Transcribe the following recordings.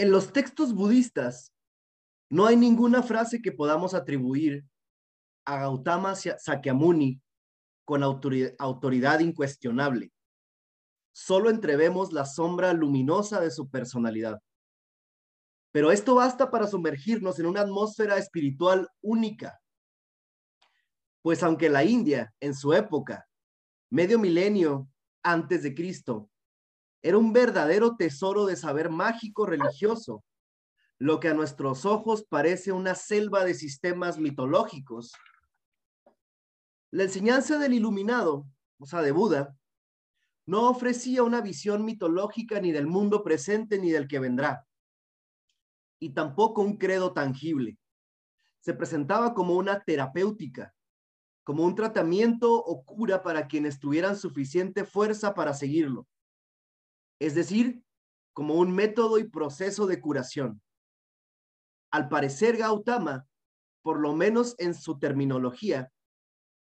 En los textos budistas no hay ninguna frase que podamos atribuir a Gautama Sakyamuni con autoridad incuestionable. Solo entrevemos la sombra luminosa de su personalidad. Pero esto basta para sumergirnos en una atmósfera espiritual única. Pues aunque la India, en su época, medio milenio antes de Cristo, era un verdadero tesoro de saber mágico religioso, lo que a nuestros ojos parece una selva de sistemas mitológicos. La enseñanza del iluminado, o sea, de Buda, no ofrecía una visión mitológica ni del mundo presente ni del que vendrá, y tampoco un credo tangible. Se presentaba como una terapéutica, como un tratamiento o cura para quienes tuvieran suficiente fuerza para seguirlo es decir, como un método y proceso de curación. Al parecer, Gautama, por lo menos en su terminología,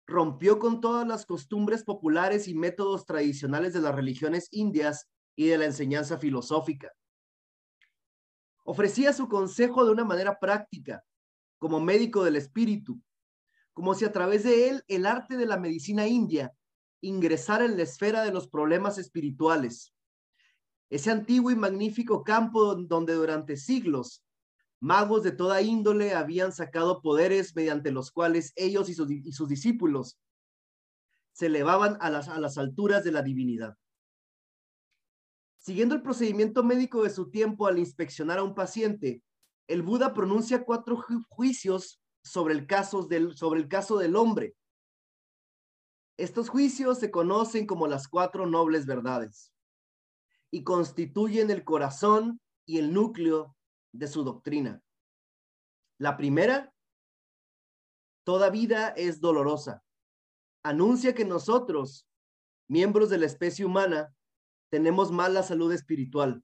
rompió con todas las costumbres populares y métodos tradicionales de las religiones indias y de la enseñanza filosófica. Ofrecía su consejo de una manera práctica, como médico del espíritu, como si a través de él el arte de la medicina india ingresara en la esfera de los problemas espirituales, ese antiguo y magnífico campo donde durante siglos magos de toda índole habían sacado poderes mediante los cuales ellos y sus, discípulos se elevaban a las, a las alturas de la divinidad. Siguiendo el procedimiento médico de su tiempo al inspeccionar a un paciente, el Buda pronuncia cuatro juicios sobre el, caso del, sobre el caso del hombre. Estos juicios se conocen como las cuatro nobles verdades y constituyen el corazón y el núcleo de su doctrina. La primera, toda vida es dolorosa. Anuncia que nosotros, miembros de la especie humana, tenemos mala salud espiritual.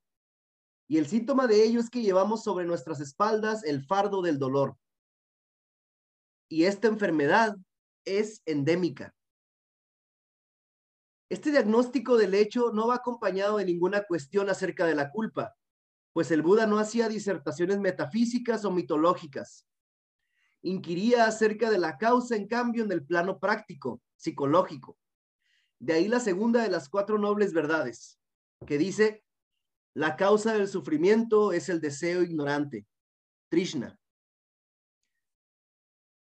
Y el síntoma de ello es que llevamos sobre nuestras espaldas el fardo del dolor. Y esta enfermedad es endémica. Este diagnóstico del hecho no va acompañado de ninguna cuestión acerca de la culpa, pues el Buda no hacía disertaciones metafísicas o mitológicas. Inquiría acerca de la causa, en cambio, en el plano práctico, psicológico. De ahí la segunda de las cuatro nobles verdades, que dice, la causa del sufrimiento es el deseo ignorante, Trishna.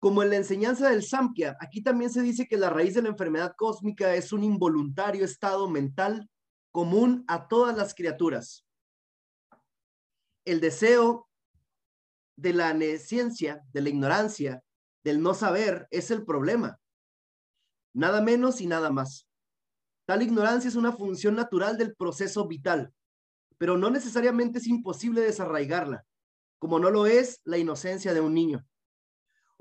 Como en la enseñanza del Samkhya, aquí también se dice que la raíz de la enfermedad cósmica es un involuntario estado mental común a todas las criaturas. El deseo de la nesciencia, de la ignorancia, del no saber, es el problema. Nada menos y nada más. Tal ignorancia es una función natural del proceso vital, pero no necesariamente es imposible desarraigarla, como no lo es la inocencia de un niño.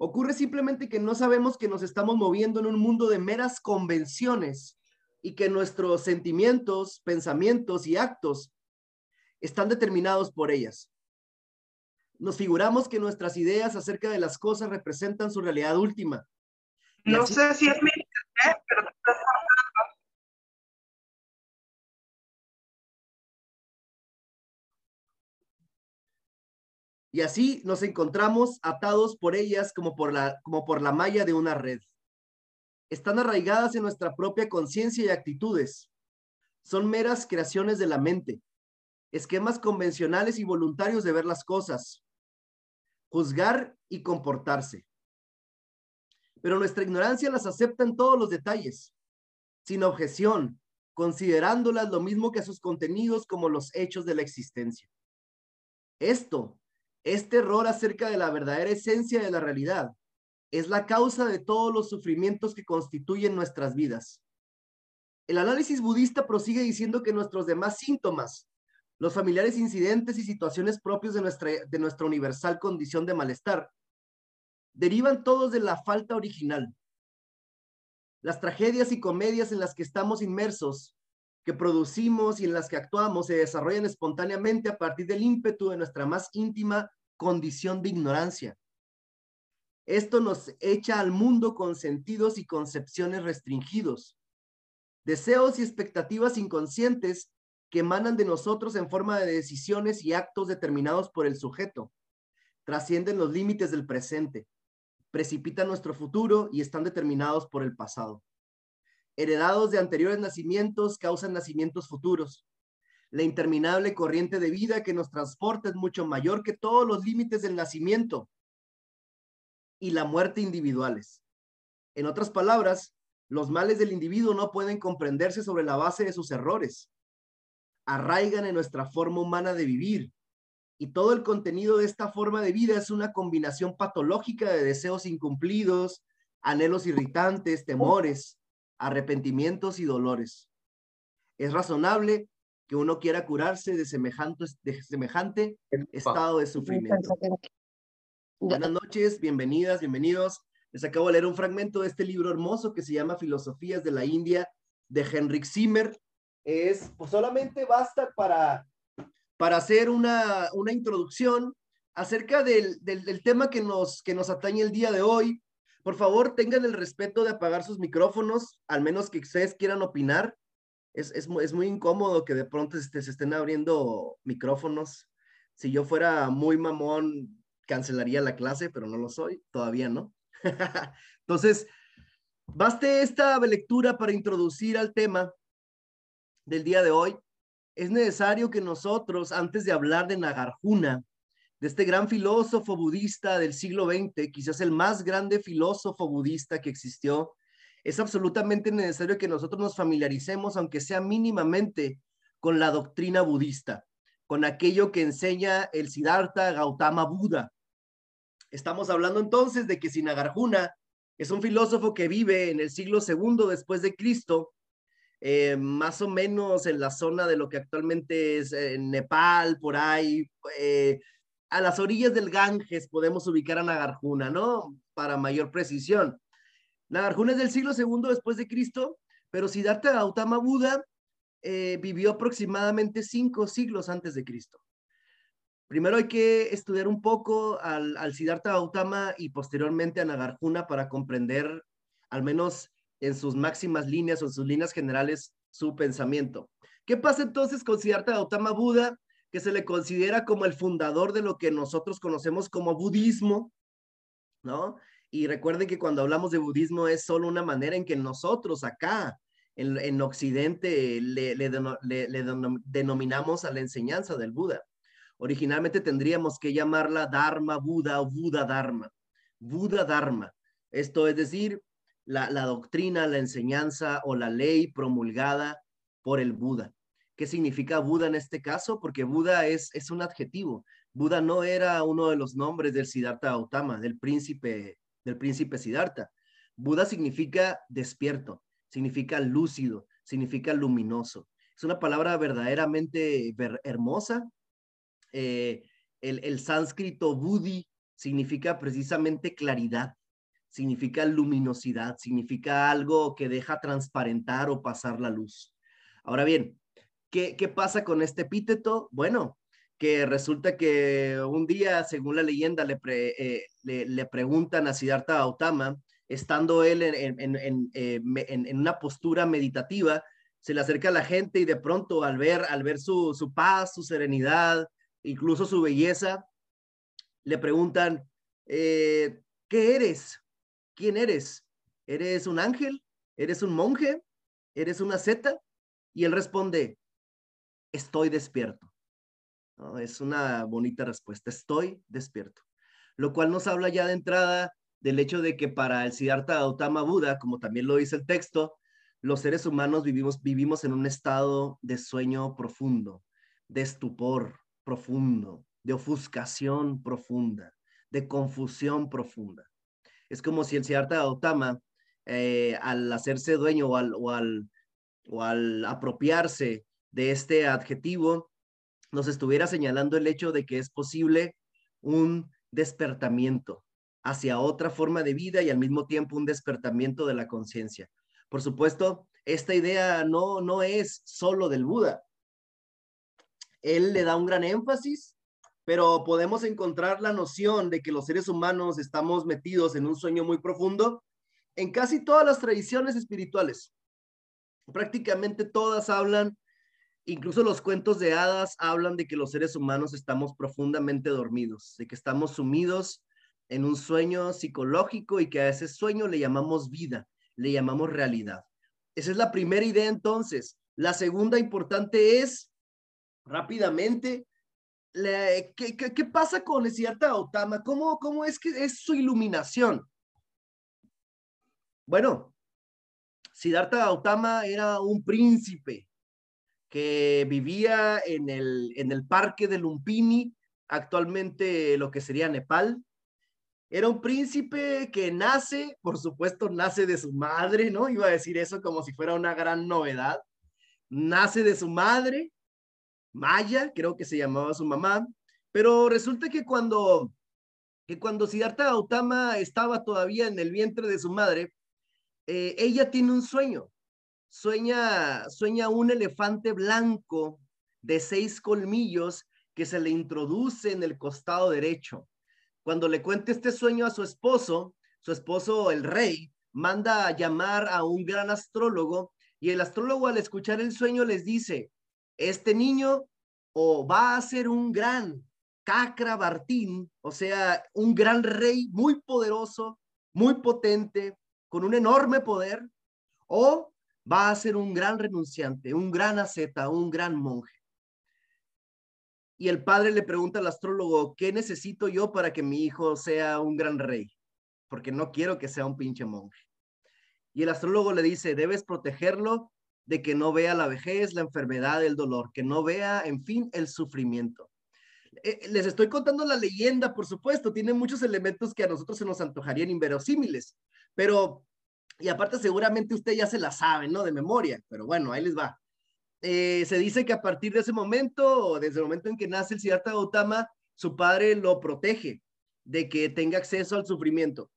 Ocurre simplemente que no sabemos que nos estamos moviendo en un mundo de meras convenciones y que nuestros sentimientos, pensamientos y actos están determinados por ellas. Nos figuramos que nuestras ideas acerca de las cosas representan su realidad última. No sé si es mi Y así nos encontramos atados por ellas como por la, como por la malla de una red. Están arraigadas en nuestra propia conciencia y actitudes. Son meras creaciones de la mente, esquemas convencionales y voluntarios de ver las cosas, juzgar y comportarse. Pero nuestra ignorancia las acepta en todos los detalles, sin objeción, considerándolas lo mismo que sus contenidos como los hechos de la existencia. Esto este error acerca de la verdadera esencia de la realidad es la causa de todos los sufrimientos que constituyen nuestras vidas. El análisis budista prosigue diciendo que nuestros demás síntomas, los familiares incidentes y situaciones propios de nuestra, de nuestra universal condición de malestar, derivan todos de la falta original. Las tragedias y comedias en las que estamos inmersos, que producimos y en las que actuamos, se desarrollan espontáneamente a partir del ímpetu de nuestra más íntima condición de ignorancia. Esto nos echa al mundo con sentidos y concepciones restringidos, deseos y expectativas inconscientes que emanan de nosotros en forma de decisiones y actos determinados por el sujeto. Trascienden los límites del presente, precipitan nuestro futuro y están determinados por el pasado. Heredados de anteriores nacimientos, causan nacimientos futuros. La interminable corriente de vida que nos transporta es mucho mayor que todos los límites del nacimiento y la muerte individuales. En otras palabras, los males del individuo no pueden comprenderse sobre la base de sus errores. Arraigan en nuestra forma humana de vivir. Y todo el contenido de esta forma de vida es una combinación patológica de deseos incumplidos, anhelos irritantes, temores, arrepentimientos y dolores. Es razonable que uno quiera curarse de semejante, de semejante estado de sufrimiento. Buenas noches, bienvenidas, bienvenidos les acabo de leer un fragmento de este libro hermoso que se llama Filosofías de la India de Henrik Zimmer. Es, pues solamente basta para, para hacer una, una introducción acerca del, del, tema que nos, que nos atañe el día de hoy. Por favor, tengan el respeto de apagar sus micrófonos, al menos que ustedes quieran opinar. Es, es, es muy incómodo que de pronto este, se estén abriendo micrófonos. Si yo fuera muy mamón, cancelaría la clase, pero no lo soy, todavía no. Entonces, baste esta lectura para introducir al tema del día de hoy. Es necesario que nosotros, antes de hablar de Nagarjuna, de este gran filósofo budista del siglo XX, quizás el más grande filósofo budista que existió, es absolutamente necesario que nosotros nos familiaricemos, aunque sea mínimamente, con la doctrina budista, con aquello que enseña el Siddhartha Gautama Buda, Estamos hablando entonces de que Sinagarjuna es un filósofo que vive en el siglo segundo después de Cristo, eh, más o menos en la zona de lo que actualmente es eh, Nepal, por ahí, eh, a las orillas del Ganges podemos ubicar a Nagarjuna, ¿no? Para mayor precisión. Nagarjuna es del siglo segundo después de Cristo, pero Siddhartha Gautama Buda vivió aproximadamente cinco siglos antes de Cristo. Primero hay que estudiar un poco al, al Siddhartha Gautama y posteriormente a Nagarjuna para comprender, al menos en sus máximas líneas o en sus líneas generales, su pensamiento. ¿Qué pasa entonces con Siddhartha Gautama Buda, que se le considera como el fundador de lo que nosotros conocemos como budismo, ¿no? Y recuerden que cuando hablamos de budismo es solo una manera en que nosotros acá, en, en Occidente, le, denominamos a la enseñanza del Buda. Originalmente tendríamos que llamarla Dharma Buda o Buda Dharma. Buda Dharma. Esto es decir, la, doctrina, la enseñanza o la ley promulgada por el Buda. ¿Qué significa Buda en este caso? Porque Buda es, es un adjetivo. Buda no era uno de los nombres del Siddhartha Gautama, del príncipe, del príncipe Siddhartha. Buda significa despierto, significa lúcido, significa luminoso. Es una palabra verdaderamente hermosa eh, el, sánscrito budi significa precisamente claridad, significa luminosidad, significa algo que deja transparentar o pasar la luz. Ahora bien, ¿qué, pasa con este epíteto? Bueno, que resulta que un día, según la leyenda, le, eh, le, preguntan a Siddhartha Gautama, estando él en, en, eh, en, una postura meditativa, se le acerca a la gente y de pronto al ver, al ver su, su paz, su serenidad, incluso su belleza, le preguntan, eh, ¿qué eres? ¿Quién eres? ¿Eres un ángel? ¿Eres un monje? ¿Eres una zeta? Y él responde, estoy despierto. Es una bonita respuesta, estoy despierto. Lo cual nos habla ya de entrada del hecho de que para el Siddhartha Gautama Buda, como también lo dice el texto, los seres humanos vivimos, vivimos en un estado de sueño profundo, de estupor, profundo, de ofuscación profunda, de confusión profunda. Es como si el Siddhartha Gautama, eh, al hacerse dueño o al, o, al, o al apropiarse de este adjetivo, nos estuviera señalando el hecho de que es posible un despertamiento hacia otra forma de vida y al mismo tiempo un despertamiento de la conciencia. Por supuesto, esta idea no, no es solo del Buda, él le da un gran énfasis, pero podemos encontrar la noción de que los seres humanos estamos metidos en un sueño muy profundo en casi todas las tradiciones espirituales. Prácticamente todas hablan Incluso los cuentos de hadas hablan de que los seres humanos estamos profundamente dormidos, de que estamos sumidos en un sueño psicológico y que a ese sueño le llamamos vida, le llamamos realidad. Esa es la primera idea entonces. La segunda importante es, rápidamente, ¿qué, pasa con Siddhartha Gautama? ¿Cómo, ¿Cómo es que es su iluminación? Bueno, Siddhartha Gautama era un príncipe que vivía en el, en el parque de Lumpini, actualmente lo que sería Nepal. Era un príncipe que nace, por supuesto, nace de su madre, ¿no? Iba a decir eso como si fuera una gran novedad. Nace de su madre, Maya, creo que se llamaba su mamá, pero resulta que cuando, que cuando Siddhartha Gautama estaba todavía en el vientre de su madre, eh, ella tiene un sueño, sueña, sueña un elefante blanco de seis colmillos que se le introduce en el costado derecho. Cuando le cuenta este sueño a su esposo, su esposo, el rey, manda a llamar a un gran astrólogo y el astrólogo al escuchar el sueño les dice, este niño o va a ser un gran Bartín, o sea, un gran rey muy poderoso, muy potente, con un enorme poder, o va a ser un gran renunciante, un gran asceta, un gran monje. Y el padre le pregunta al astrólogo, ¿qué necesito yo para que mi hijo sea un gran rey? Porque no quiero que sea un pinche monje. Y el astrólogo le dice, debes protegerlo de que no vea la vejez, la enfermedad, el dolor, que no vea, en fin, el sufrimiento. Eh, les estoy contando la leyenda, por supuesto, tiene muchos elementos que a nosotros se nos antojarían inverosímiles, pero y aparte seguramente usted ya se la sabe, ¿no? De memoria, pero bueno, ahí les va. Eh, se dice que a partir de ese momento, desde el momento en que nace el Siddhartha Gautama, su padre lo protege de que tenga acceso al sufrimiento.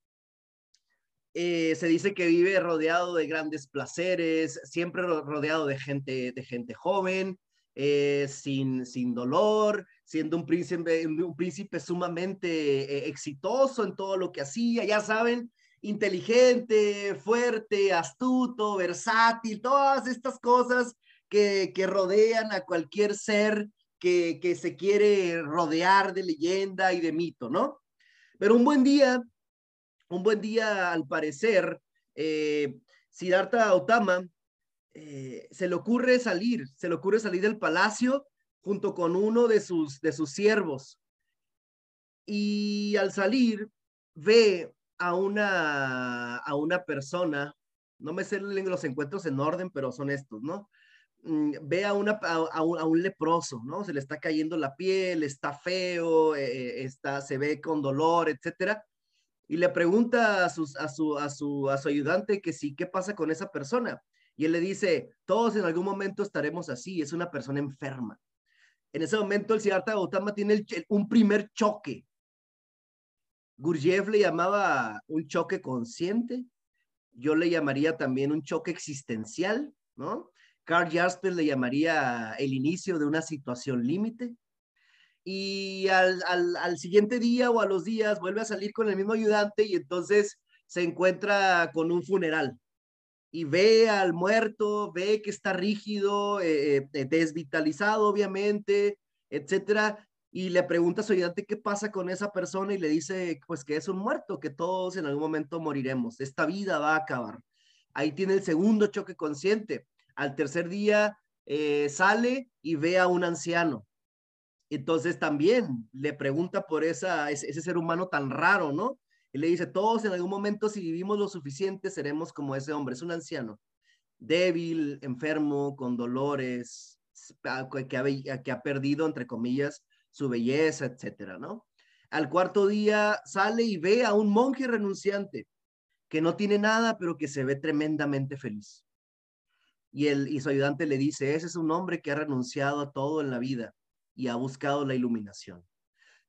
Eh, se dice que vive rodeado de grandes placeres, siempre rodeado de gente, de gente joven, eh, sin, sin dolor, siendo un príncipe, un príncipe sumamente exitoso en todo lo que hacía, ya saben, inteligente, fuerte, astuto, versátil, todas estas cosas que, rodean a cualquier ser que, se quiere rodear de leyenda y de mito, ¿no? Pero un buen día, un buen día al parecer, eh, Siddhartha Gautama eh, se le ocurre salir, se le ocurre salir del palacio junto con uno de sus, de sus siervos. Y al salir, ve a una, a una persona, no me sé los encuentros en orden, pero son estos, ¿no? Mm, ve a, una, a, un, leproso, ¿no? Se le está cayendo la piel, está feo, eh, eh, está, se ve con dolor, etcétera. Y le pregunta a, su, a, su, a su ayudante que sí, ¿qué pasa con esa persona? Y él le dice, todos en algún momento estaremos así, es una persona enferma. En ese momento el Siddhartha Gautama tiene un primer choque Gurdjieff le llamaba un choque consciente, yo le llamaría también un choque existencial, ¿no? Carl Jasper le llamaría el inicio de una situación límite. Y al, al, siguiente día o a los días vuelve a salir con el mismo ayudante y entonces se encuentra con un funeral y ve al muerto, ve que está rígido, eh, eh, desvitalizado obviamente, etcétera, y le pregunta a su ayudante qué pasa con esa persona y le dice pues que es un muerto, que todos en algún momento moriremos, esta vida va a acabar. Ahí tiene el segundo choque consciente. Al tercer día eh, sale y ve a un anciano. Entonces también le pregunta por esa, ese, ese ser humano tan raro, ¿no? Y le dice, todos en algún momento si vivimos lo suficiente seremos como ese hombre, es un anciano, débil, enfermo, con dolores, que que ha perdido, entre comillas, su belleza, etcétera, ¿no? Al cuarto día sale y ve a un monje renunciante que no tiene nada, pero que se ve tremendamente feliz. Y, el, su ayudante le dice, ese es un hombre que ha renunciado a todo en la vida y ha buscado la iluminación.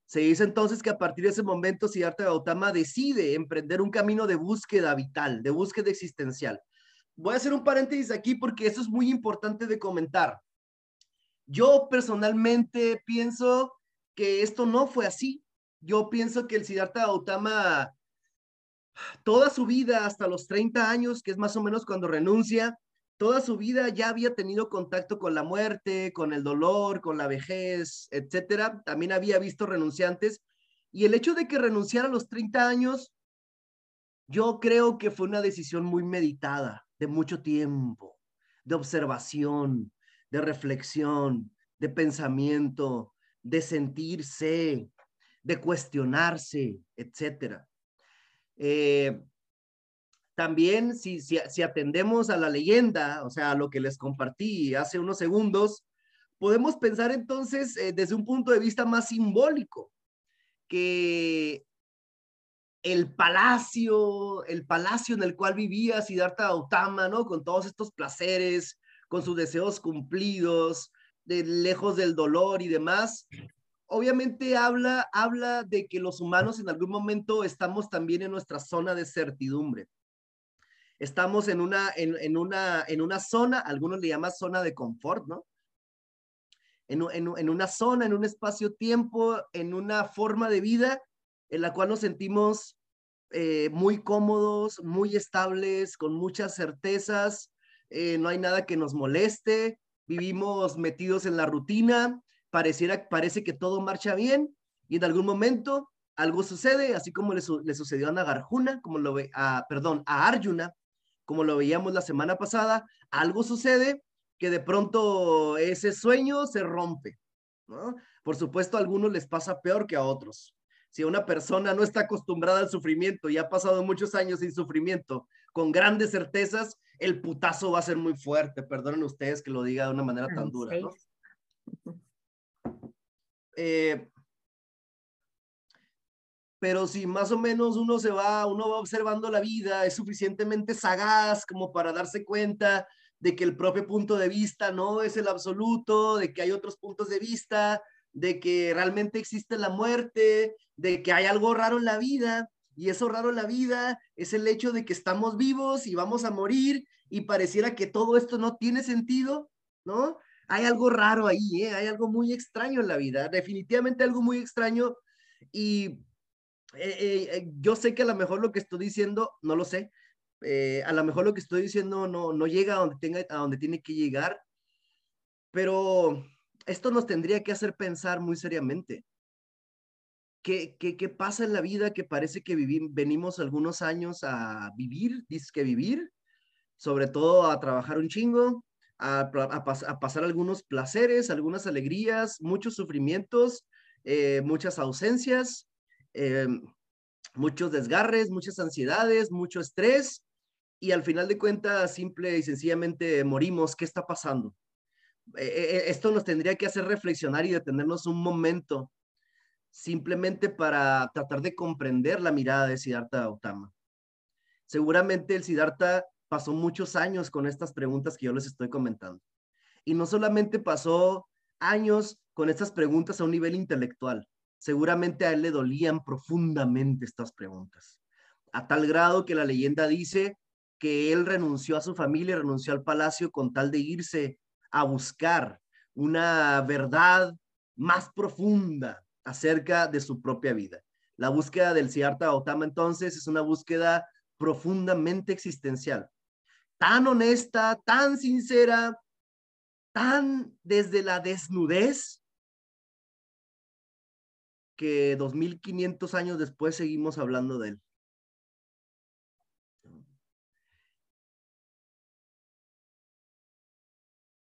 Se dice entonces que a partir de ese momento Siddhartha Gautama decide emprender un camino de búsqueda vital, de búsqueda existencial. Voy a hacer un paréntesis aquí porque eso es muy importante de comentar. Yo personalmente pienso que esto no fue así. Yo pienso que el Siddhartha Gautama, toda su vida, hasta los 30 años, que es más o menos cuando renuncia, toda su vida ya había tenido contacto con la muerte, con el dolor, con la vejez, etcétera. También había visto renunciantes. Y el hecho de que renunciara a los 30 años, yo creo que fue una decisión muy meditada, de mucho tiempo, de observación, de reflexión, de pensamiento, de sentirse, de cuestionarse, etcétera. Eh, también si, si, atendemos a la leyenda, o sea, a lo que les compartí hace unos segundos, podemos pensar entonces eh, desde un punto de vista más simbólico, que el palacio, el palacio en el cual vivía Siddhartha Gautama, ¿no? Con todos estos placeres, con sus deseos cumplidos, de, lejos del dolor y demás, obviamente habla, habla de que los humanos en algún momento estamos también en nuestra zona de certidumbre estamos en una, en, una, en una zona, algunos le llaman zona de confort, ¿no? En, en una zona, en un espacio-tiempo, en una forma de vida en la cual nos sentimos eh, muy cómodos, muy estables, con muchas certezas, eh, no hay nada que nos moleste, vivimos metidos en la rutina, pareciera, parece que todo marcha bien y en algún momento algo sucede, así como le, sucedió a Nagarjuna, como lo ve, perdón, a Arjuna, como lo veíamos la semana pasada, algo sucede que de pronto ese sueño se rompe. Por supuesto, a algunos les pasa peor que a otros. Si una persona no está acostumbrada al sufrimiento y ha pasado muchos años sin sufrimiento, con grandes certezas, el putazo va a ser muy fuerte. Perdonen ustedes que lo diga de una manera tan dura, ¿no? Eh, pero si más o menos uno se va, uno va observando la vida, es suficientemente sagaz como para darse cuenta de que el propio punto de vista no es el absoluto, de que hay otros puntos de vista, de que realmente existe la muerte, de que hay algo raro en la vida, y eso raro en la vida es el hecho de que estamos vivos y vamos a morir y pareciera que todo esto no tiene sentido, ¿no? Hay algo raro ahí, ¿eh? hay algo muy extraño en la vida, definitivamente algo muy extraño y eh, eh, eh, yo sé que a lo mejor lo que estoy diciendo, no lo sé, a lo mejor lo que estoy diciendo no, no llega a donde, tenga, a donde tiene que llegar, pero esto nos tendría que hacer pensar muy seriamente. ¿Qué, pasa en la vida que parece que venimos algunos años a vivir, dice que vivir, sobre todo a trabajar un chingo, a, pasar algunos placeres, algunas alegrías, muchos sufrimientos, muchas ausencias, Em, muchos desgarres, muchas ansiedades, mucho estrés y al final de cuentas simple y sencillamente morimos. ¿Qué está pasando? E, e, e, esto nos tendría que hacer reflexionar y detenernos un momento simplemente para tratar de comprender la mirada de Siddhartha Gautama. Seguramente el Siddhartha pasó muchos años con estas preguntas que yo les estoy comentando. Y no solamente pasó años con estas preguntas a un nivel intelectual, Seguramente a él le dolían profundamente estas preguntas, a tal grado que la leyenda dice que él renunció a su familia, renunció al palacio con tal de irse a buscar una verdad más profunda acerca de su propia vida. La búsqueda del Siddhartha Gautama entonces es una búsqueda profundamente existencial, tan honesta, tan sincera, tan desde la desnudez que 2500 años después seguimos hablando de él.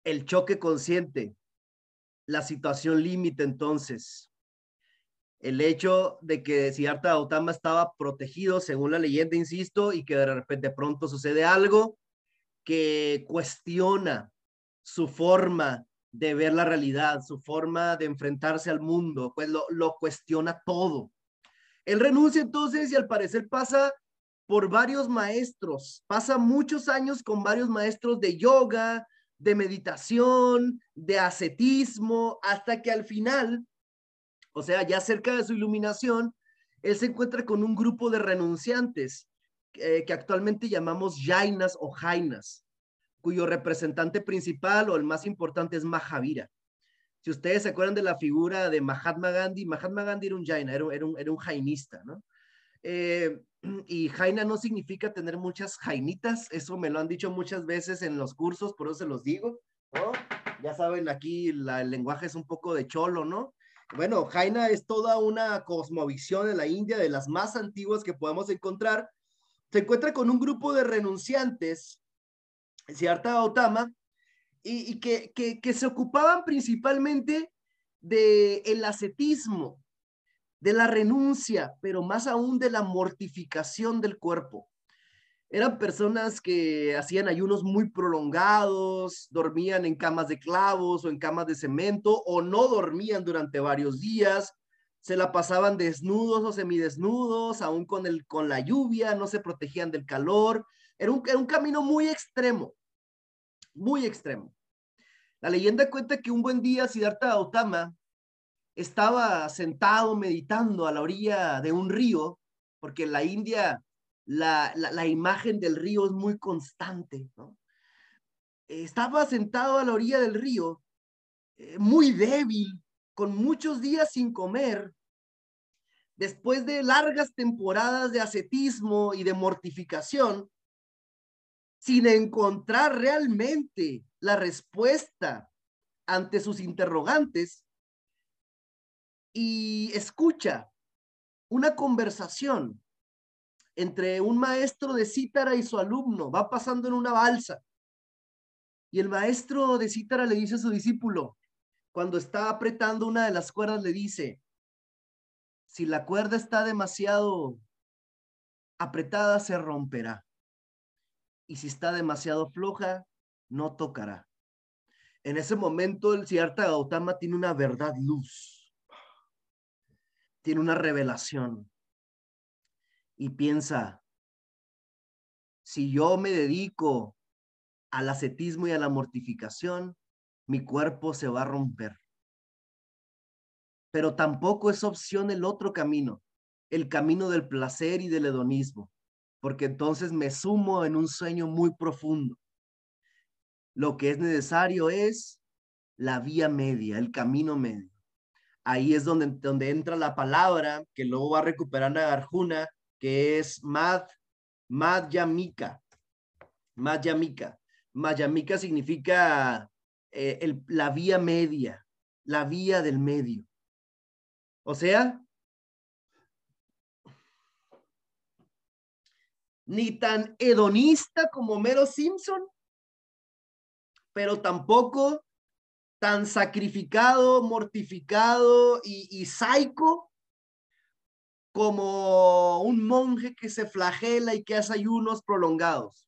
El choque consciente, la situación límite entonces, el hecho de que Siddhartha Gautama estaba protegido, según la leyenda, insisto, y que de repente pronto sucede algo que cuestiona su forma de ver la realidad, su forma de enfrentarse al mundo, pues lo, lo cuestiona todo. Él renuncia entonces y al parecer pasa por varios maestros, pasa muchos años con varios maestros de yoga, de meditación, de ascetismo, hasta que al final, o sea, ya cerca de su iluminación, él se encuentra con un grupo de renunciantes eh, que actualmente llamamos jainas o jainas cuyo representante principal o el más importante es Mahavira. Si ustedes se acuerdan de la figura de Mahatma Gandhi, Mahatma Gandhi era un jaina, era, un, jainista, ¿no? Eh, Y jaina no significa tener muchas jainitas, eso me lo han dicho muchas veces en los cursos, por eso se los digo, ¿no? Ya saben, aquí el lenguaje es un poco de cholo, ¿no? Bueno, jaina es toda una cosmovisión en la India, de las más antiguas que podemos encontrar. Se encuentra con un grupo de renunciantes, Siddhartha Gautama, y, que, que, se ocupaban principalmente del el ascetismo, de la renuncia, pero más aún de la mortificación del cuerpo. Eran personas que hacían ayunos muy prolongados, dormían en camas de clavos o en camas de cemento o no dormían durante varios días, se la pasaban desnudos o semidesnudos, aún con, el, con la lluvia, no se protegían del calor. Era un, era un camino muy extremo, muy extremo. La leyenda cuenta que un buen día Siddhartha Gautama estaba sentado meditando a la orilla de un río, porque en la India la, la, imagen del río es muy constante, ¿no? Estaba sentado a la orilla del río, eh, muy débil, con muchos días sin comer, después de largas temporadas de ascetismo y de mortificación, sin encontrar realmente la respuesta ante sus interrogantes, y escucha una conversación entre un maestro de cítara y su alumno. Va pasando en una balsa. Y el maestro de cítara le dice a su discípulo, cuando está apretando una de las cuerdas, le dice, si la cuerda está demasiado apretada, se romperá. Y si está demasiado floja, no tocará. En ese momento, el Siddhartha Gautama tiene una verdad luz tiene una revelación y piensa, si yo me dedico al ascetismo y a la mortificación, mi cuerpo se va a romper. Pero tampoco es opción el otro camino, el camino del placer y del hedonismo, porque entonces me sumo en un sueño muy profundo. Lo que es necesario es la vía media, el camino medio ahí es donde, donde entra la palabra que luego va a recuperar que es Mad, Madhyamika. Madhyamika. Madhyamika significa eh, el, la vía media, la vía del medio. O sea, ni tan hedonista como Mero Simpson, pero tampoco tan sacrificado, mortificado y, y saico como un monje que se flagela y que hace ayunos prolongados.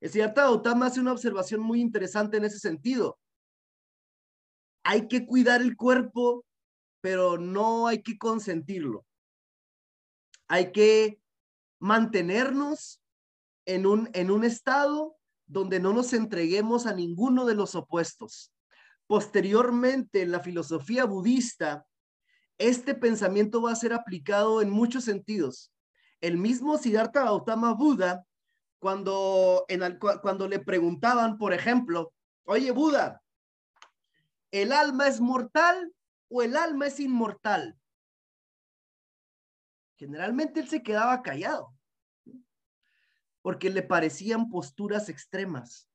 Es cierto, Gautama hace una observación muy interesante en ese sentido. Hay que cuidar el cuerpo, pero no hay que consentirlo. Hay que mantenernos en un, en un estado donde no nos entreguemos a ninguno de los opuestos. Posteriormente, en la filosofía budista, este pensamiento va a ser aplicado en muchos sentidos. El mismo Siddhartha Gautama Buda, cuando, cuando le preguntaban, por ejemplo, oye Buda, ¿el alma es mortal o el alma es inmortal? Generalmente él se quedaba callado, porque le parecían posturas extremas.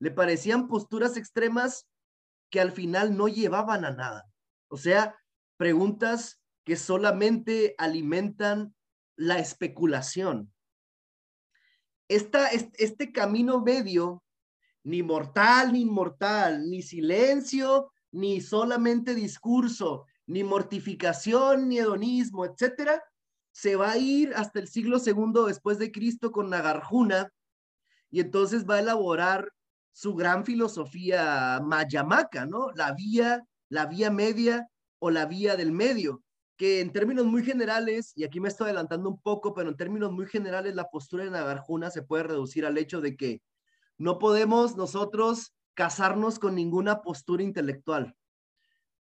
Le parecían posturas extremas que al final no llevaban a nada. O sea, preguntas que solamente alimentan la especulación. Esta, este camino medio, ni mortal ni inmortal, ni silencio, ni solamente discurso, ni mortificación, ni hedonismo, etcétera, se va a ir hasta el siglo segundo después de Cristo con Nagarjuna y entonces va a elaborar su gran filosofía mayamaca, ¿no? La vía, la vía media o la vía del medio, que en términos muy generales, y aquí me estoy adelantando un poco, pero en términos muy generales, la postura de Nagarjuna se puede reducir al hecho de que no podemos nosotros casarnos con ninguna postura intelectual,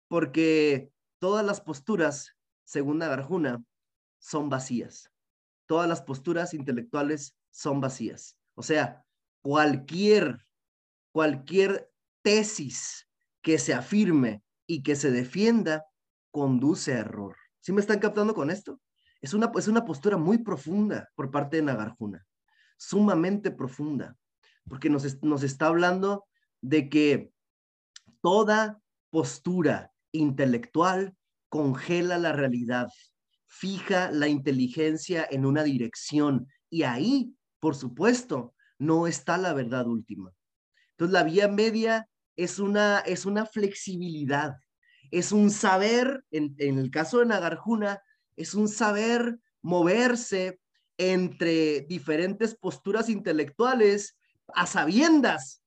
porque todas las posturas, según Nagarjuna, son vacías. Todas las posturas intelectuales son vacías. O sea, cualquier cualquier tesis que se afirme y que se defienda conduce a error. ¿Sí me están captando con esto? Es una, es una postura muy profunda por parte de Nagarjuna, sumamente profunda, porque nos, nos está hablando de que toda postura intelectual congela la realidad, fija la inteligencia en una dirección y ahí, por supuesto, no está la verdad última. Entonces, la vía media es una, es una flexibilidad, es un saber, en, en el caso de Nagarjuna, es un saber moverse entre diferentes posturas intelectuales a sabiendas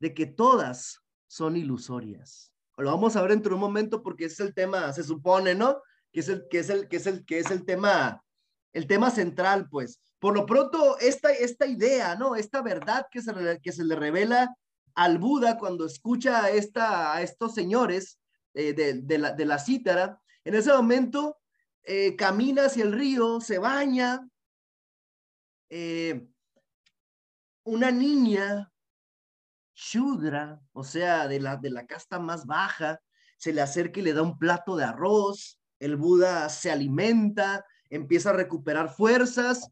de que todas son ilusorias. Lo vamos a ver dentro de un momento porque ese es el tema, se supone, ¿no? Que es el que es el que es el que es el tema el tema central, pues. Por lo pronto esta esta idea, ¿no? Esta verdad que se que se le revela al Buda cuando escucha a esta a estos señores eh, de, de, la de la cítara, en ese momento eh, camina hacia el río, se baña. Eh, una niña Shudra, o sea, de la, de la casta más baja, se le acerca y le da un plato de arroz, el Buda se alimenta, empieza a recuperar fuerzas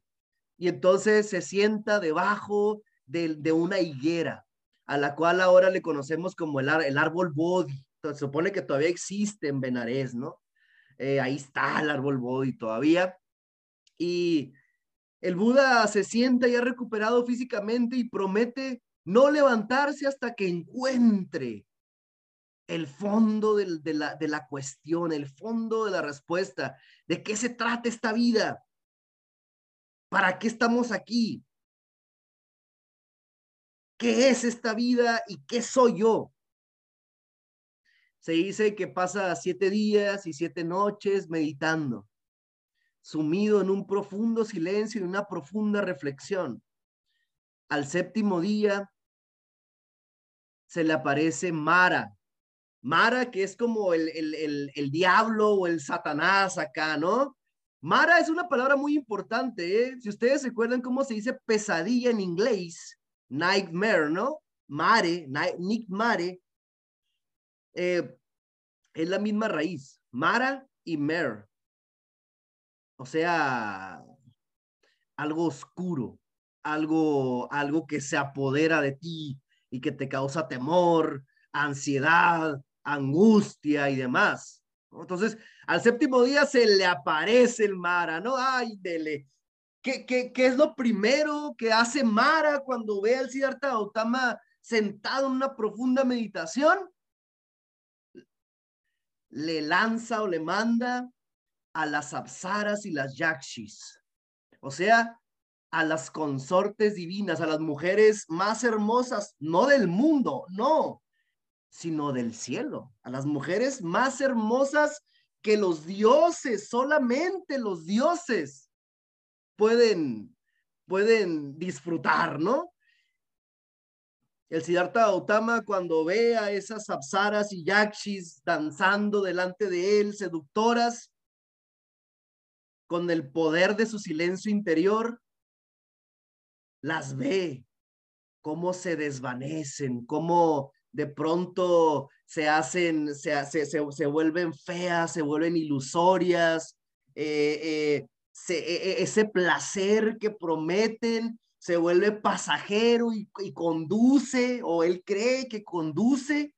y entonces se sienta debajo de, de una higuera, a la cual ahora le conocemos como el, el árbol Bodhi. Entonces, se supone que todavía existe en Benares, ¿no? Eh, ahí está el árbol Bodhi todavía. Y el Buda se sienta ya recuperado físicamente y promete no levantarse hasta que encuentre el fondo de, la, de la cuestión, el fondo de la respuesta, de qué se trata esta vida, para qué estamos aquí, qué es esta vida y qué soy yo. Se dice que pasa siete días y siete noches meditando, sumido en un profundo silencio y una profunda reflexión. Al séptimo día se le aparece Mara. Mara, que es como el, el, diablo o el Satanás acá, ¿no? Mara es una palabra muy importante, ¿eh? Si ustedes se acuerdan cómo se dice pesadilla en inglés, nightmare, ¿no? Mare, Nick Mare, eh, es la misma raíz, Mara y Mer. O sea, algo oscuro, algo, algo que se apodera de ti, y que te causa temor, ansiedad, angustia y demás. Entonces, al séptimo día se le aparece el Mara, ¿no? Ay, dele. ¿Qué, qué, es lo primero que hace Mara cuando ve al Siddhartha Gautama sentado en una profunda meditación? Le lanza o le manda a las apsaras y las yakshis. O sea, a las consortes divinas, a las mujeres más hermosas, no del mundo, no, sino del cielo, a las mujeres más hermosas que los dioses, solamente los dioses pueden, pueden disfrutar, ¿no? El Siddhartha Gautama cuando ve a esas apsaras y yakshis danzando delante de él, seductoras, con el poder de su silencio interior, las ve, cómo se desvanecen, cómo de pronto se hacen, se, se, se, vuelven feas, se vuelven ilusorias, eh, eh, e, e, ese placer que prometen se vuelve pasajero y, y, conduce, o él cree que conduce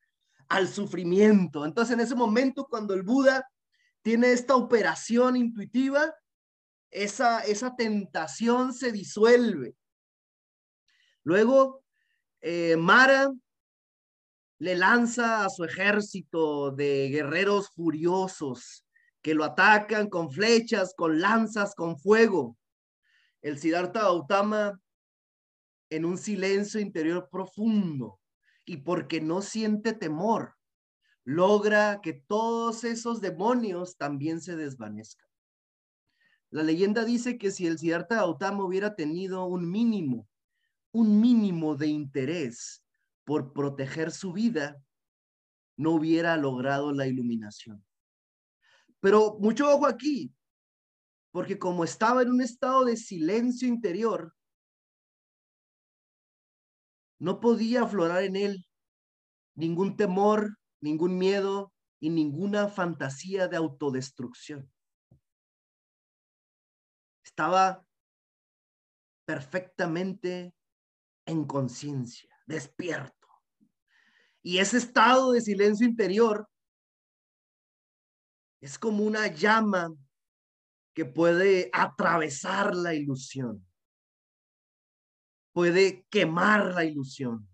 al sufrimiento. Entonces, en ese momento, cuando el Buda tiene esta operación intuitiva, esa, esa tentación se disuelve Luego, eh, Mara le lanza a su ejército de guerreros furiosos que lo atacan con flechas, con lanzas, con fuego. El Siddhartha Gautama, en un silencio interior profundo y porque no siente temor, logra que todos esos demonios también se desvanezcan. La leyenda dice que si el Siddhartha Gautama hubiera tenido un mínimo un mínimo de interés por proteger su vida, no hubiera logrado la iluminación. Pero mucho ojo aquí, porque como estaba en un estado de silencio interior, no podía aflorar en él ningún temor, ningún miedo y ninguna fantasía de autodestrucción. estaba perfectamente en conciencia, despierto. Y ese estado de silencio interior es como una llama que puede atravesar la ilusión, puede quemar la ilusión.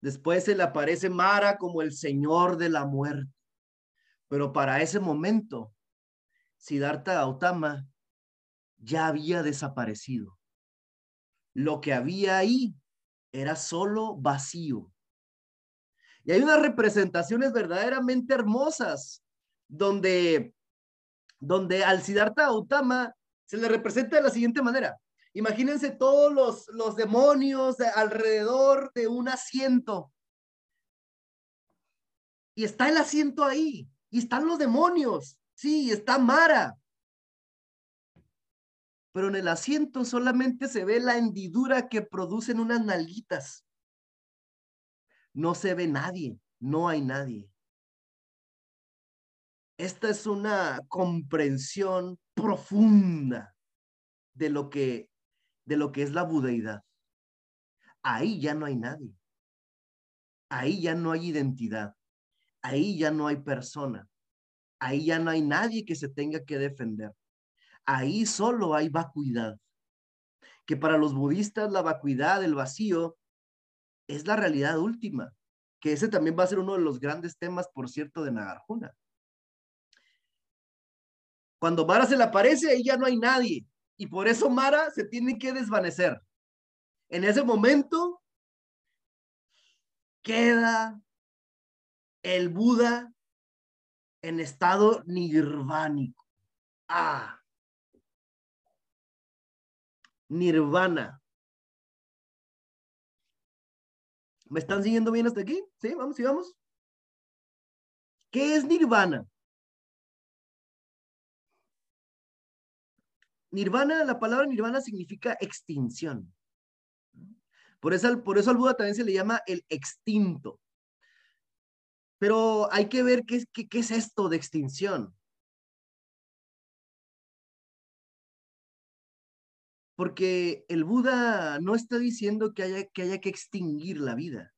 Después se le aparece Mara como el señor de la muerte. Pero para ese momento, Siddhartha Gautama ya había desaparecido. Lo que había ahí era solo vacío. Y hay unas representaciones verdaderamente hermosas donde, donde al Siddhartha Gautama se le representa de la siguiente manera. Imagínense todos los, los demonios alrededor de un asiento. Y está el asiento ahí. Y están los demonios. Sí, está Mara. Pero en el asiento solamente se ve la hendidura que producen unas nalguitas. No se ve nadie, no hay nadie. Esta es una comprensión profunda de lo que de lo que es la budeidad. Ahí ya no hay nadie. Ahí ya no hay identidad. Ahí ya no hay persona. Ahí ya no hay nadie que se tenga que defender. Ahí solo hay vacuidad. Que para los budistas la vacuidad, el vacío, es la realidad última. Que ese también va a ser uno de los grandes temas, por cierto, de Nagarjuna. Cuando Mara se le aparece, ahí ya no hay nadie. Y por eso Mara se tiene que desvanecer. En ese momento queda el Buda en estado nirvánico. Ah. Nirvana. ¿Me están siguiendo bien hasta aquí? Sí, vamos, sigamos. ¿Qué es nirvana? Nirvana, la palabra nirvana significa extinción. Por eso, por eso al Buda también se le llama el extinto. Pero hay que ver qué, qué, qué es esto de extinción. Porque el Buda no está diciendo que haya, que haya que extinguir la vida.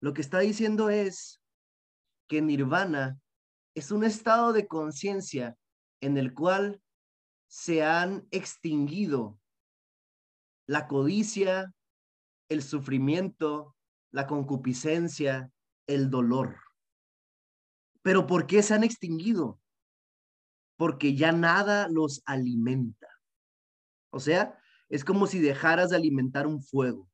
Lo que está diciendo es que nirvana es un estado de conciencia en el cual se han extinguido la codicia, el sufrimiento, la concupiscencia, el dolor. Pero ¿por qué se han extinguido? Porque ya nada los alimenta. O sea, es como si dejaras de alimentar un fuego.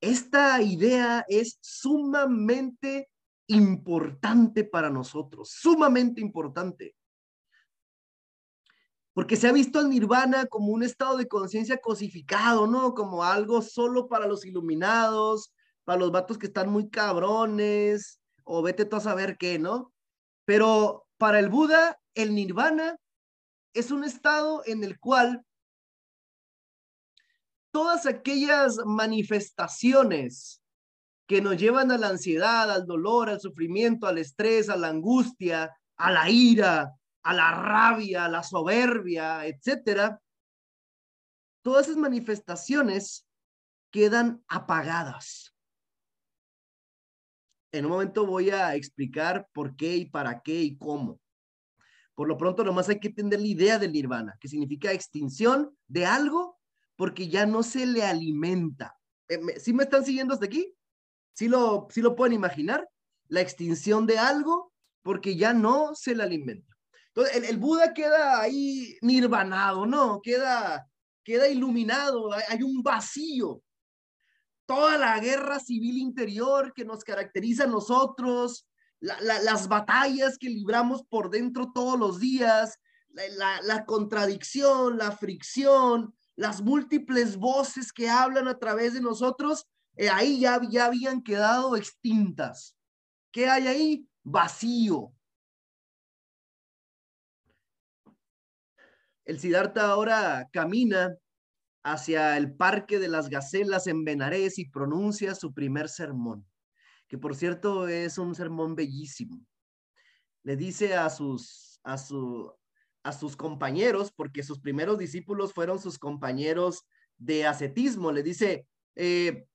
Esta idea es sumamente importante para nosotros, sumamente importante porque se ha visto al nirvana como un estado de conciencia cosificado, ¿no? Como algo solo para los iluminados, para los vatos que están muy cabrones, o vete tú a saber qué, ¿no? Pero para el Buda, el nirvana es un estado en el cual todas aquellas manifestaciones que nos llevan a la ansiedad, al dolor, al sufrimiento, al estrés, a la angustia, a la ira, a la rabia, a la soberbia, etcétera, todas esas manifestaciones quedan apagadas. En un momento voy a explicar por qué y para qué y cómo. Por lo pronto, nomás hay que entender la idea del nirvana, que significa extinción de algo porque ya no se le alimenta. Eh, ¿Sí me están siguiendo hasta aquí? ¿Sí lo, sí lo pueden imaginar? La extinción de algo porque ya no se le alimenta. Entonces, el, Buda queda ahí nirvanado, ¿no? Queda, queda iluminado, hay, un vacío. Toda la guerra civil interior que nos caracteriza a nosotros, las batallas que libramos por dentro todos los días, la, contradicción, la fricción, las múltiples voces que hablan a través de nosotros, eh, ahí ya, ya habían quedado extintas. ¿Qué hay ahí? Vacío, El Siddhartha ahora camina hacia el Parque de las Gacelas en Benares y pronuncia su primer sermón, que por cierto es un sermón bellísimo. le dice a sus, a su, a sus compañeros, porque sus primeros discípulos fueron sus compañeros de ascetismo, le dice, eh,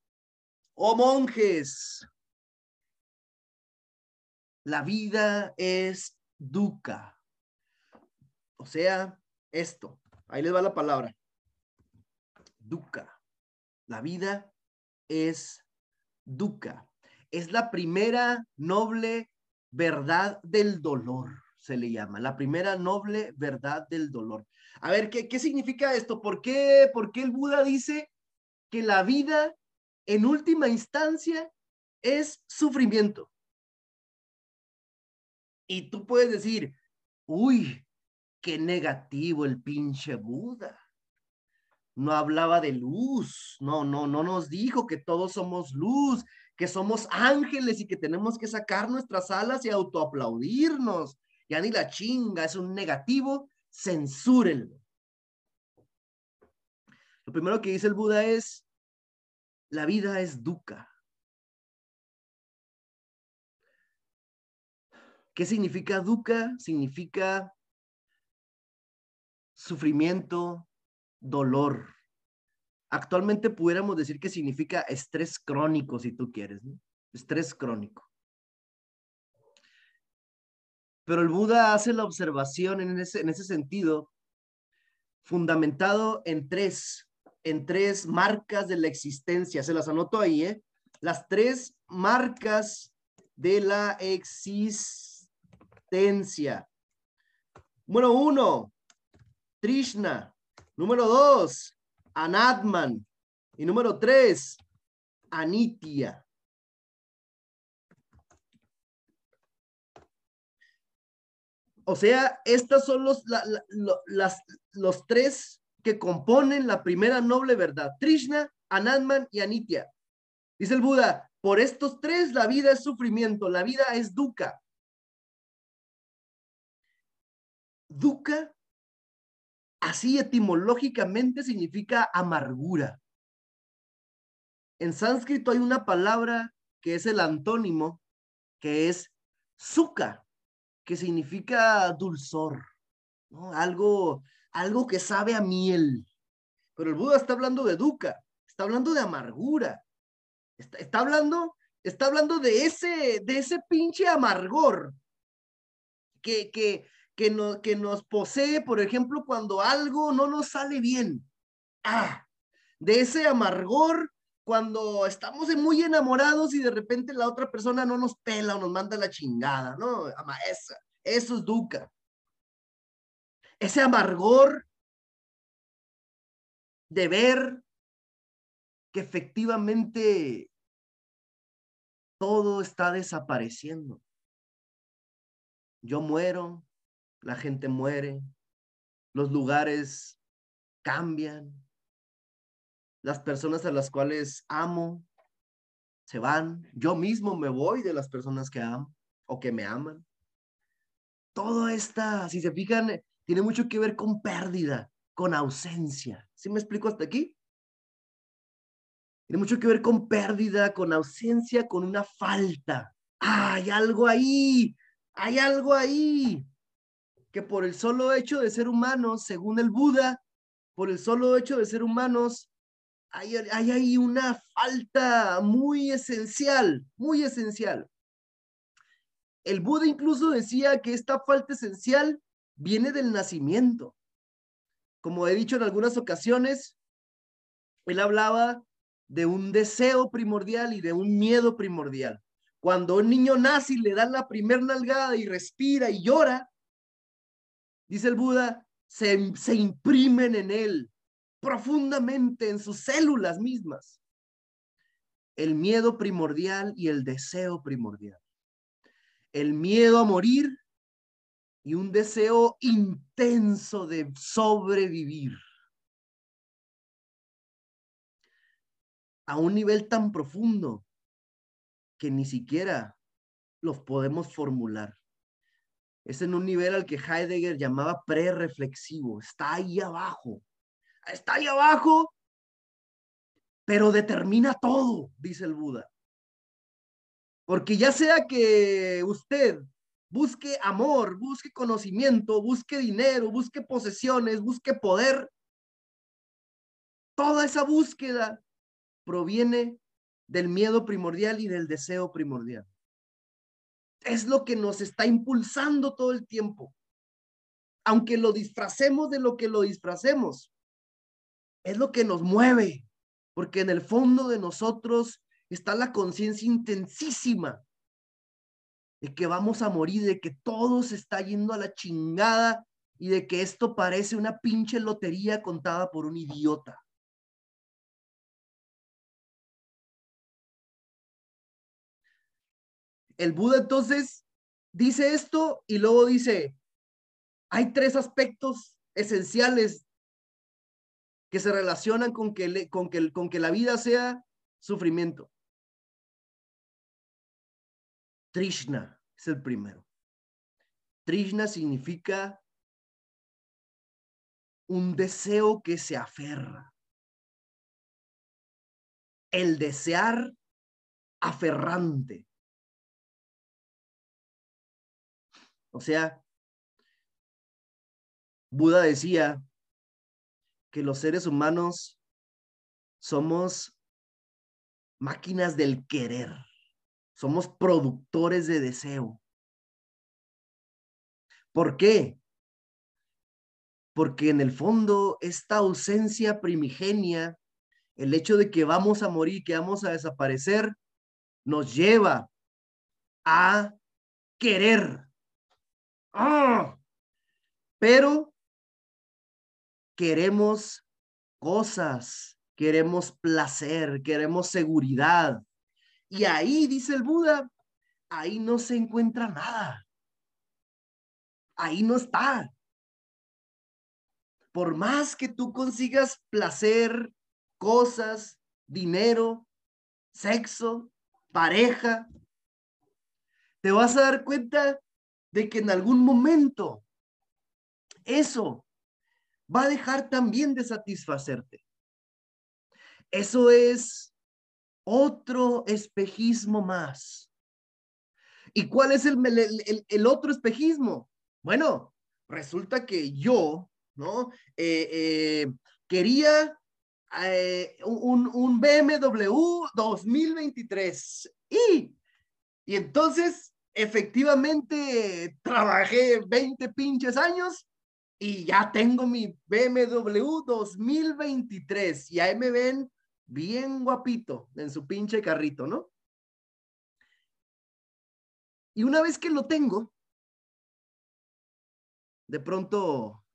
oh monjes, la vida es duca. O sea, esto, ahí les va la palabra. Duca. La vida es duca. Es la primera noble verdad del dolor, se le llama. La primera noble verdad del dolor. A ver, ¿qué, qué significa esto? ¿Por qué, ¿Por qué el Buda dice que la vida en última instancia es sufrimiento? Y tú puedes decir, uy, qué negativo el pinche Buda. No hablaba de luz, no, no, no nos dijo que todos somos luz, que somos ángeles y que tenemos que sacar nuestras alas y autoaplaudirnos. Ya ni la chinga, es un negativo, censúrenlo. Lo primero que dice el Buda es, la vida es duca. ¿Qué significa duca? Significa sufrimiento, dolor. Actualmente pudiéramos decir que significa estrés crónico, si tú quieres. Estrés crónico. Pero el Buda hace la observación en ese, en ese sentido, fundamentado en tres, en tres marcas de la existencia. Se las anoto ahí, ¿eh? Las tres marcas de la existencia. Número uno, Trishna. Número dos, Anatman. Y número tres, Anitya. O sea, estos son los, las, los tres que componen la primera noble verdad. Trishna, Anatman y Anitya. Dice el Buda, por estos tres la vida es sufrimiento, la vida es dukkha. Dukkha Así etimológicamente significa amargura. En sánscrito hay una palabra que es el antónimo, que es suka, que significa dulzor, algo, algo que sabe a miel. Pero el Buda está hablando de dukkha, está hablando de amargura, está, está hablando, está hablando de ese, de ese pinche amargor que, que, que, no, que nos posee, por ejemplo, cuando algo no nos sale bien. Ah, de ese amargor cuando estamos muy enamorados y de repente la otra persona no nos pela o nos manda la chingada, ¿no? Ama, esa, eso es duca. Ese amargor de ver que efectivamente todo está desapareciendo. Yo muero, la gente muere, los lugares cambian, las personas a las cuales amo se van, yo mismo me voy de las personas que amo o que me aman. Todo esta, si se fijan, tiene mucho que ver con pérdida, con ausencia. ¿Sí me explico hasta aquí? Tiene mucho que ver con pérdida, con ausencia, con una falta. Ah, hay algo ahí, hay algo ahí que por el solo hecho de ser humanos, según el Buda, por el solo hecho de ser humanos, hay, hay una falta muy esencial, muy esencial. El Buda incluso decía que esta falta esencial viene del nacimiento. Como he dicho en algunas ocasiones, él hablaba de un deseo primordial y de un miedo primordial. Cuando un niño nace y le dan la primer nalgada y respira y llora, dice el Buda, se, se imprimen en él profundamente en sus células mismas. El miedo primordial y el deseo primordial. El miedo a morir y un deseo intenso de sobrevivir. A un nivel tan profundo que ni siquiera los podemos formular es en un nivel al que Heidegger llamaba pre-reflexivo, está ahí abajo, está ahí abajo, pero determina todo, dice el Buda. Porque ya sea que usted busque amor, busque conocimiento, busque dinero, busque posesiones, busque poder. Toda esa búsqueda proviene del miedo primordial y del deseo primordial. Es lo que nos está impulsando todo el tiempo. Aunque lo disfracemos de lo que lo disfracemos, es lo que nos mueve, porque en el fondo de nosotros está la conciencia intensísima de que vamos a morir, de que todo se está yendo a la chingada y de que esto parece una pinche lotería contada por un idiota. El Buda entonces dice esto y luego dice, hay tres aspectos esenciales que se relacionan con que, con que, con que la vida sea sufrimiento. Trishna es el primero. Trishna significa un deseo que se aferra. El desear aferrante. O sea, Buda decía que los seres humanos somos máquinas del querer. Somos productores de deseo. ¿Por qué? Porque en el fondo esta ausencia primigenia, el hecho de que vamos a morir, que vamos a desaparecer, nos lleva a querer. ¡Ah! Pero queremos cosas, queremos placer, queremos seguridad, y ahí, dice el Buda, ahí no se encuentra nada. Ahí no está. Por más que tú consigas placer, cosas, dinero, sexo, pareja, te vas a dar cuenta de que en algún momento eso va a dejar también de satisfacerte. Eso es otro espejismo más. ¿Y cuál es el, otro espejismo? Bueno, resulta que yo, ¿no? Eh, eh, quería eh, un, un, BMW 2023 y, y entonces efectivamente trabajé 20 pinches años y ya tengo mi BMW 2023 y ahí me ven bien guapito en su pinche carrito, ¿no? Y una vez que lo tengo, de pronto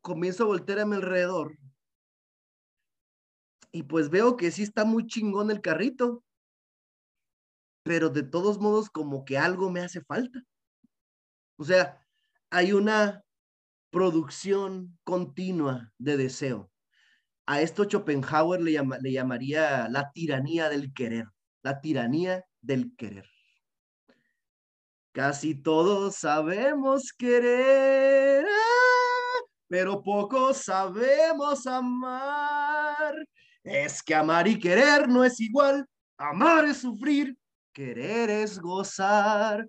comienzo a voltear a mi alrededor y pues veo que sí está muy chingón el carrito, pero de todos modos como que algo me hace falta. O sea, hay una producción continua de deseo. A esto Schopenhauer le, le llamaría la tiranía del querer, la tiranía del querer. Casi todos sabemos querer, pero pocos sabemos amar. Es que amar y querer no es igual. Amar es sufrir, querer es gozar.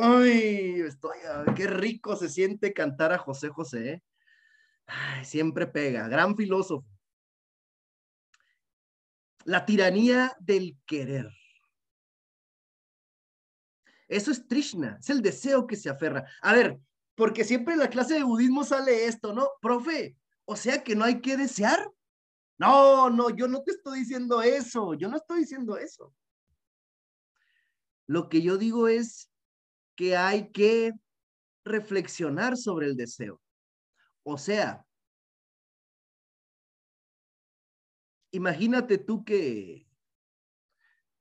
Ay, estoy, qué rico se siente cantar a José José. ¿eh? siempre pega, gran filósofo. La tiranía del querer. Eso es Trishna, es el deseo que se aferra. A ver, porque siempre en la clase de budismo sale esto, ¿no? Profe, o sea que no hay que desear. No, no, yo no te estoy diciendo eso, yo no estoy diciendo eso. Lo que yo digo es que hay que reflexionar sobre el deseo. O sea, imagínate tú que,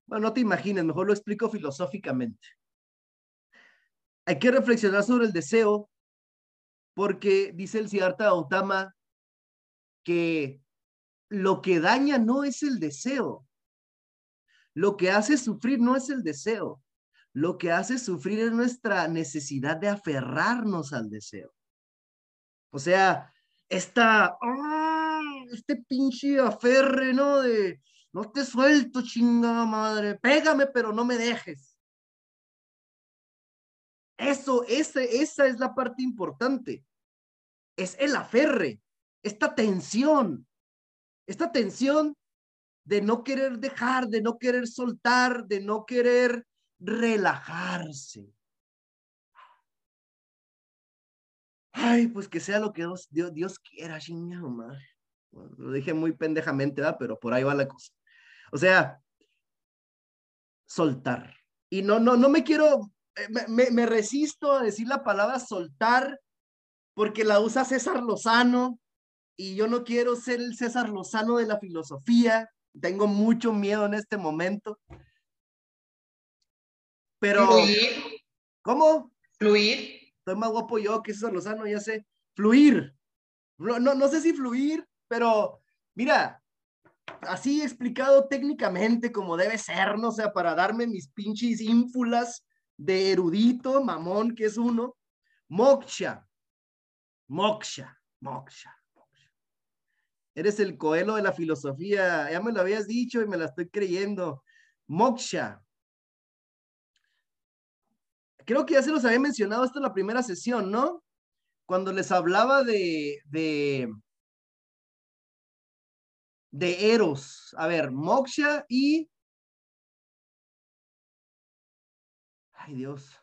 bueno, no te imagines, mejor lo explico filosóficamente. Hay que reflexionar sobre el deseo porque dice el Siddhartha Gautama que lo que daña no es el deseo. Lo que hace sufrir no es el deseo. Lo que hace sufrir es nuestra necesidad de aferrarnos al deseo. O sea, esta, ¡ah! este pinche aferre, ¿no? De, no te suelto, chingada madre, pégame, pero no me dejes. Eso, ese, esa es la parte importante. Es el aferre, esta tensión, esta tensión de no querer dejar, de no querer soltar, de no querer relajarse. Ay, pues que sea lo que Dios, Dios, quiera, chingada lo dije muy pendejamente, ¿verdad? Pero por ahí va la cosa. O sea, soltar. Y no, no, no me quiero, eh, me, me resisto a decir la palabra soltar porque la usa César Lozano y yo no quiero ser el César Lozano de la filosofía. Tengo mucho miedo en este momento. Pero. Fluir. ¿Cómo? Fluir. Estoy más guapo yo que César Lozano, ya sé. Fluir. No, no, no sé si fluir, pero mira, así explicado técnicamente como debe ser, ¿no? O sea, para darme mis pinches ínfulas de erudito, mamón, que es uno. Moksha. Moksha. Moksha. Eres el coelo de la filosofía. Ya me lo habías dicho y me la estoy creyendo. Moksha. Creo que ya se los había mencionado esto en la primera sesión, ¿no? Cuando les hablaba de, de, de Eros. A ver, Moksha y... Ay, Dios.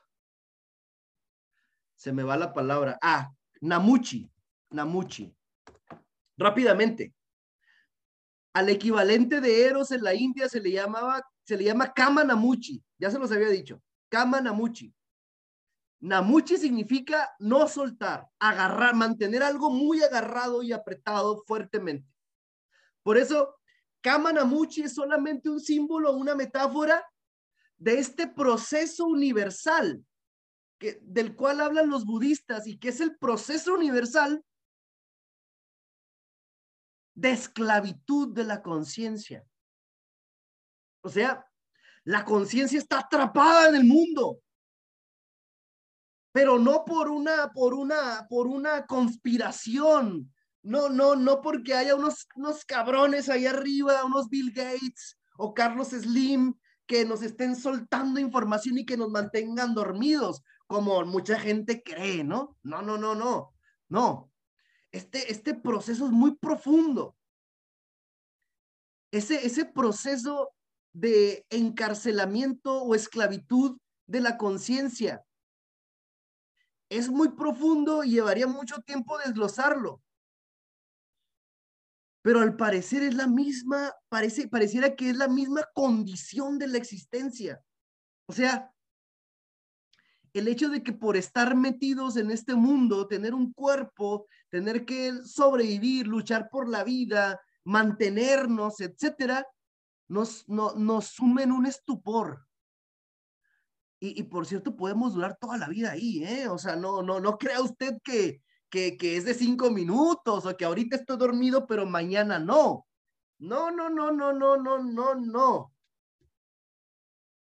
Se me va la palabra. Ah, Namuchi. Namuchi rápidamente. Al equivalente de Eros en la India se le llamaba, se le llama Kama Namuchi. Ya se los había dicho. Kama Namuchi. Namuchi significa no soltar, agarrar, mantener algo muy agarrado y apretado fuertemente. Por eso, Kama Namuchi es solamente un símbolo, una metáfora de este proceso universal que, del cual hablan los budistas y que es el proceso universal de esclavitud de la conciencia. O sea, la conciencia está atrapada en el mundo, pero no por una, por una, por una conspiración. No, no, no porque haya unos, unos cabrones ahí arriba, unos Bill Gates o Carlos Slim que nos estén soltando información y que nos mantengan dormidos, como mucha gente cree, ¿no? No, no, no, no. Este, este proceso es muy profundo. Ese, ese proceso de encarcelamiento o esclavitud de la conciencia es muy profundo y llevaría mucho tiempo desglosarlo. Pero al parecer es la misma, parece, pareciera que es la misma condición de la existencia. O sea, el hecho de que por estar metidos en este mundo, tener un cuerpo, tener que sobrevivir, luchar por la vida, mantenernos, etcétera, nos, no, nos sumen un estupor. Y, por cierto, podemos durar toda la vida ahí, ¿eh? O sea, no, no, no crea usted que, que, es de cinco minutos o que ahorita estoy dormido, pero mañana no. No, no, no, no, no, no, no, no.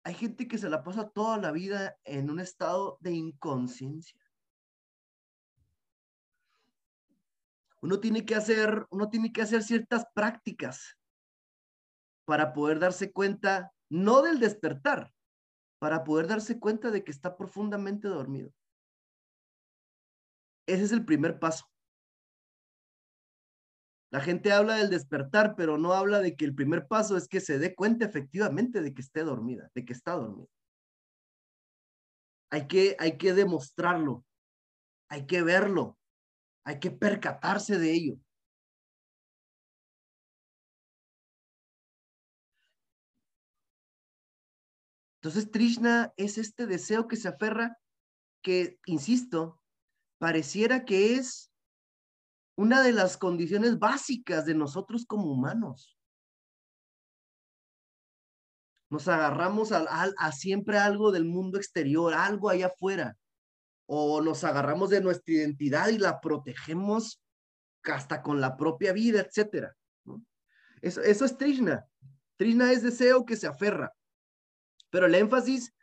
Hay gente que se la pasa toda la vida en un estado de inconsciencia. Uno tiene que hacer, uno tiene que hacer ciertas prácticas para poder darse cuenta, no del despertar, para poder darse cuenta de que está profundamente dormido. Ese es el primer paso. La gente habla del despertar, pero no habla de que el primer paso es que se dé cuenta efectivamente de que esté dormida, de que está dormida. Hay que, hay que demostrarlo, hay que verlo, hay que percatarse de ello. Entonces, Trishna es este deseo que se aferra, que, insisto, pareciera que es una de las condiciones básicas de nosotros como humanos. Nos agarramos a, siempre algo del mundo exterior, algo allá afuera, o nos agarramos de nuestra identidad y la protegemos hasta con la propia vida, etcétera. Eso, eso es Trishna. Trishna es deseo que se aferra, pero el énfasis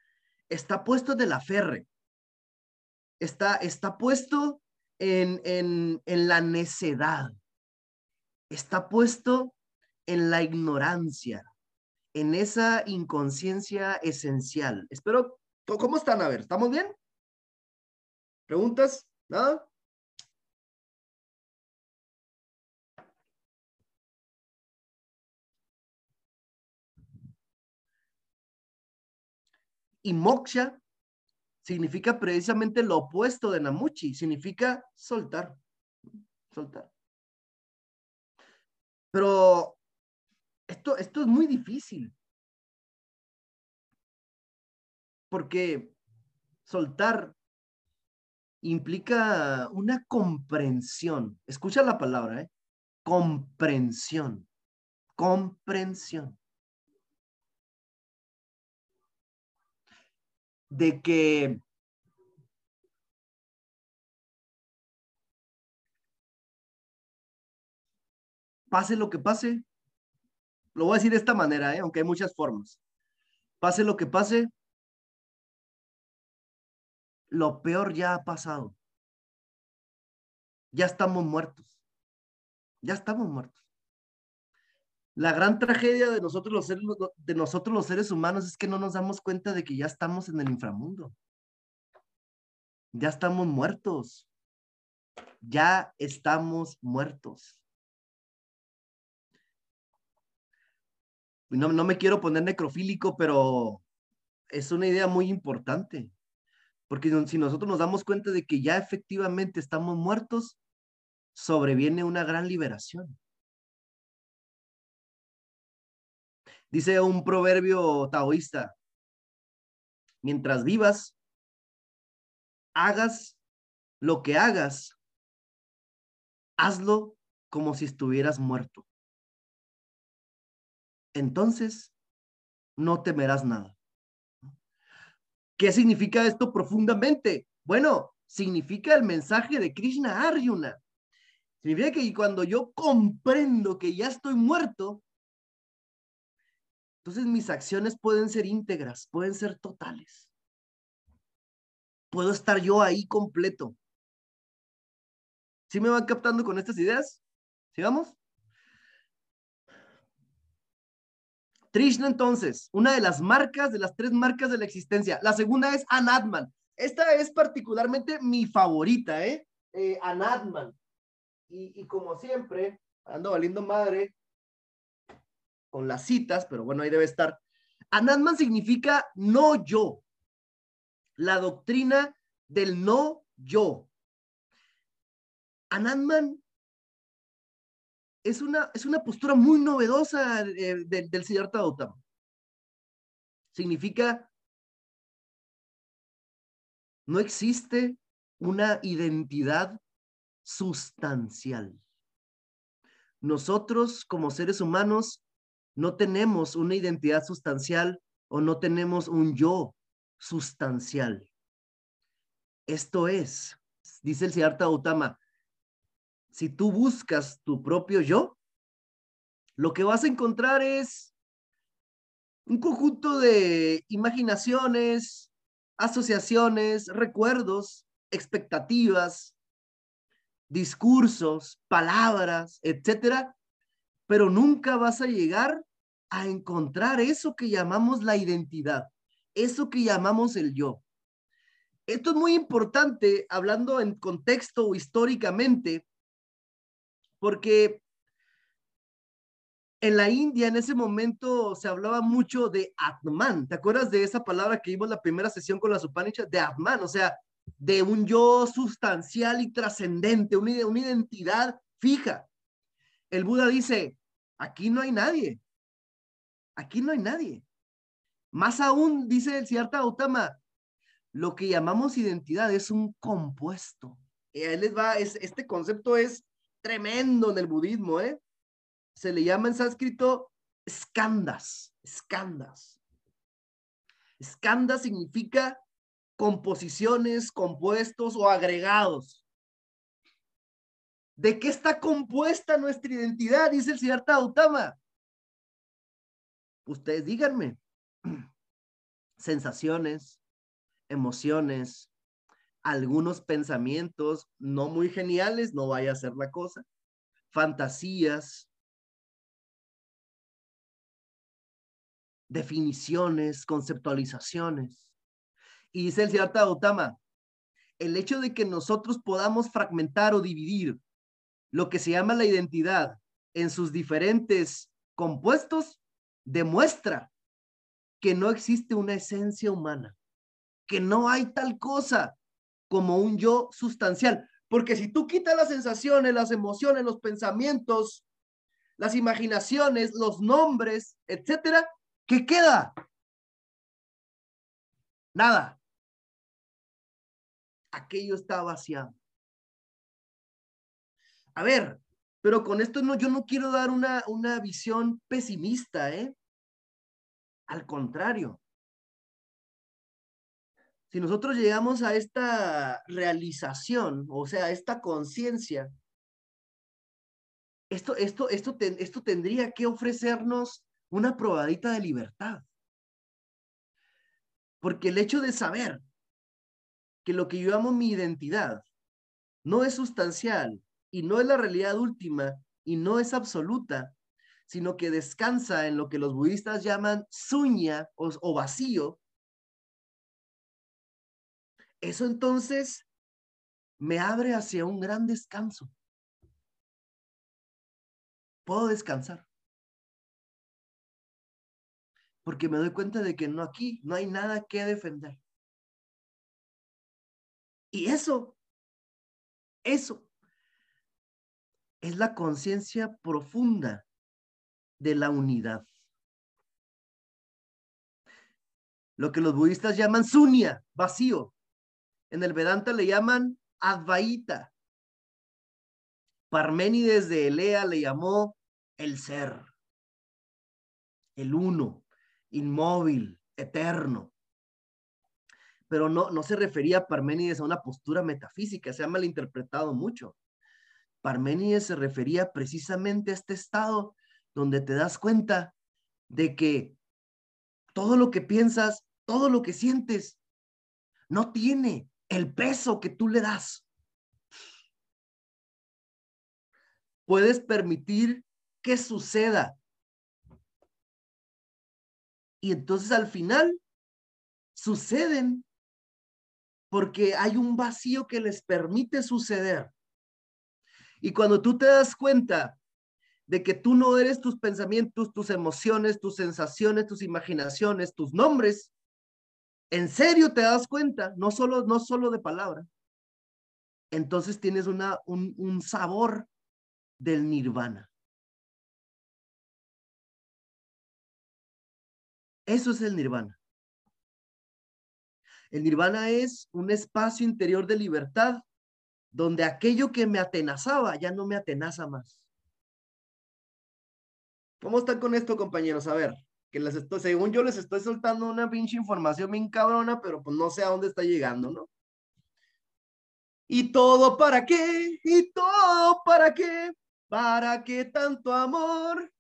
está puesto de la aferre. Está, está puesto en, la necedad, está puesto en la ignorancia, en esa inconsciencia esencial. Espero, ¿cómo están? A ver, ¿estamos bien? ¿Preguntas? ¿Nada? Y moksha significa precisamente lo opuesto de namuchi, significa soltar, soltar. Pero esto, esto es muy difícil. Porque soltar implica una comprensión. Escucha la palabra, ¿eh? Comprensión. Comprensión. De que pase lo que pase, lo voy a decir de esta manera, ¿eh? aunque hay muchas formas. Pase lo que pase, lo peor ya ha pasado. Ya estamos muertos. Ya estamos muertos. La gran tragedia de nosotros los seres, de nosotros los seres humanos es que no nos damos cuenta de que ya estamos en el inframundo. Ya estamos muertos. Ya estamos muertos. No, no me quiero poner necrofílico, pero es una idea muy importante. Porque si nosotros nos damos cuenta de que ya efectivamente estamos muertos, sobreviene una gran liberación. Dice un proverbio taoísta, mientras vivas, hagas lo que hagas, hazlo como si estuvieras muerto. Entonces, no temerás nada. ¿Qué significa esto profundamente? Bueno, significa el mensaje de Krishna Arjuna. Significa que cuando yo comprendo que ya estoy muerto, entonces mis acciones pueden ser íntegras, pueden ser totales. Puedo estar yo ahí completo. ¿Sí me van captando con estas ideas? ¿Sigamos? Trishna, entonces, una de las marcas, de las tres marcas de la existencia. La segunda es Anatman. Esta es particularmente mi favorita, ¿eh? eh Anatman. Y, y como siempre, ando valiendo madre, con las citas, pero bueno, ahí debe estar. Anatman significa no yo. La doctrina del no yo. Anatman es una, es una postura muy novedosa del señor Gautama. Significa, no existe una identidad sustancial. Nosotros como seres humanos no tenemos una identidad sustancial o no tenemos un yo sustancial. Esto es, dice el Siddhartha Gautama, si tú buscas tu propio yo, lo que vas a encontrar es un conjunto de imaginaciones, asociaciones, recuerdos, expectativas, discursos, palabras, etcétera, pero nunca vas a llegar a encontrar eso que llamamos la identidad, eso que llamamos el yo. Esto es muy importante hablando en contexto o históricamente, porque en la India en ese momento se hablaba mucho de Atman. ¿Te acuerdas de esa palabra que vimos la primera sesión con las Upanishads? De Atman, o sea, de un yo sustancial y trascendente, una, una identidad fija. El Buda dice, Aquí no hay nadie. Aquí no hay nadie. Más aún, dice el Siddhartha Gautama, lo que llamamos identidad es un compuesto. Y ahí les va, es, este concepto es tremendo en el budismo, ¿eh? Se le llama en sánscrito skandhas, skandhas. Skandhas significa composiciones, compuestos o agregados. ¿De qué está compuesta nuestra identidad? Dice el Siddhartha Gautama. Ustedes díganme. Sensaciones, emociones, algunos pensamientos no muy geniales, no vaya a ser la cosa, fantasías, definiciones, conceptualizaciones. Y dice el Siddhartha Gautama, el hecho de que nosotros podamos fragmentar o dividir lo que se llama la identidad en sus diferentes compuestos demuestra que no existe una esencia humana, que no hay tal cosa como un yo sustancial. Porque si tú quitas las sensaciones, las emociones, los pensamientos, las imaginaciones, los nombres, etcétera, ¿qué queda? Nada. Aquello está vaciado. A ver, pero con esto no, yo no quiero dar una, una visión pesimista, ¿eh? Al contrario. Si nosotros llegamos a esta realización, o sea, a esta conciencia, esto, esto, esto, esto tendría que ofrecernos una probadita de libertad. Porque el hecho de saber que lo que yo llamo mi identidad no es sustancial y no es la realidad última y no es absoluta, sino que descansa en lo que los budistas llaman suña o, vacío, eso entonces me abre hacia un gran descanso. Puedo descansar. Porque me doy cuenta de que no aquí no hay nada que defender. Y eso, eso es la conciencia profunda de la unidad. Lo que los budistas llaman sunya, vacío. En el Vedanta le llaman advaita. Parménides de Elea le llamó el ser, el uno, inmóvil, eterno. Pero no, no se refería a Parménides a una postura metafísica, se ha malinterpretado mucho. Parménides se refería precisamente a este estado donde te das cuenta de que todo lo que piensas, todo lo que sientes, no tiene el peso que tú le das. Puedes permitir que suceda. Y entonces al final suceden porque hay un vacío que les permite suceder. Y cuando tú te das cuenta de que tú no eres tus pensamientos, tus emociones, tus sensaciones, tus imaginaciones, tus nombres, en serio te das cuenta, no solo, no solo de palabra, entonces tienes una, un, un sabor del nirvana. Eso es el nirvana. El nirvana es un espacio interior de libertad donde aquello que me atenazaba ya no me atenaza más. ¿Cómo están con esto, compañeros? A ver, que les estoy, según yo les estoy soltando una pinche información bien cabrona, pero pues no sé a dónde está llegando, ¿no? ¿Y todo para qué? ¿Y todo para qué? ¿Para qué tanto amor?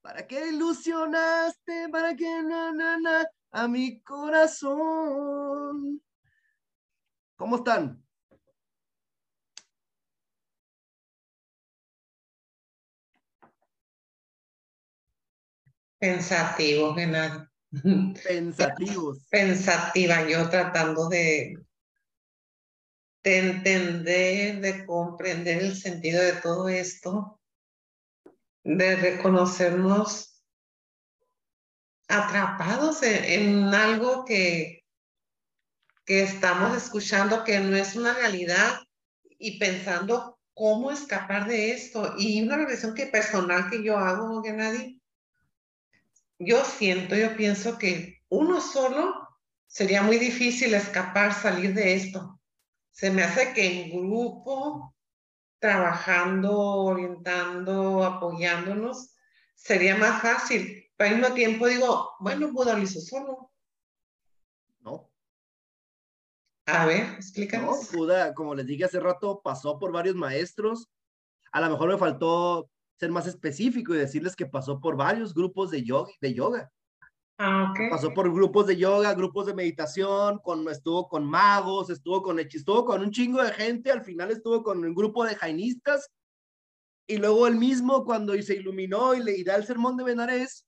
¿Para qué ilusionaste? ¿Para qué na, na, na, a mi corazón? ¿Cómo están? Pensativos, Genaro. Pensativos. Pensativa, yo tratando de, de entender, de comprender el sentido de todo esto, de reconocernos atrapados en, algo que, que estamos escuchando que no es una realidad y pensando cómo escapar de esto. Y una reflexión que personal que yo hago, Gennady, yo siento, yo pienso que uno solo sería muy difícil escapar, salir de esto. Se me hace que en grupo, trabajando, orientando, apoyándonos, sería más fácil. Pero al mismo tiempo digo, bueno, Buda lo hizo solo. No. A ver, explícanos. No, Buda, como les dije hace rato, pasó por varios maestros. A lo mejor me faltó ser más específico y decirles que pasó por varios grupos de yoga. De yoga. Ah, okay. Pasó por grupos de yoga, grupos de meditación, con, estuvo con magos, estuvo con estuvo con un chingo de gente, al final estuvo con un grupo de jainistas, y luego él mismo, cuando se iluminó y le da el sermón de Benares,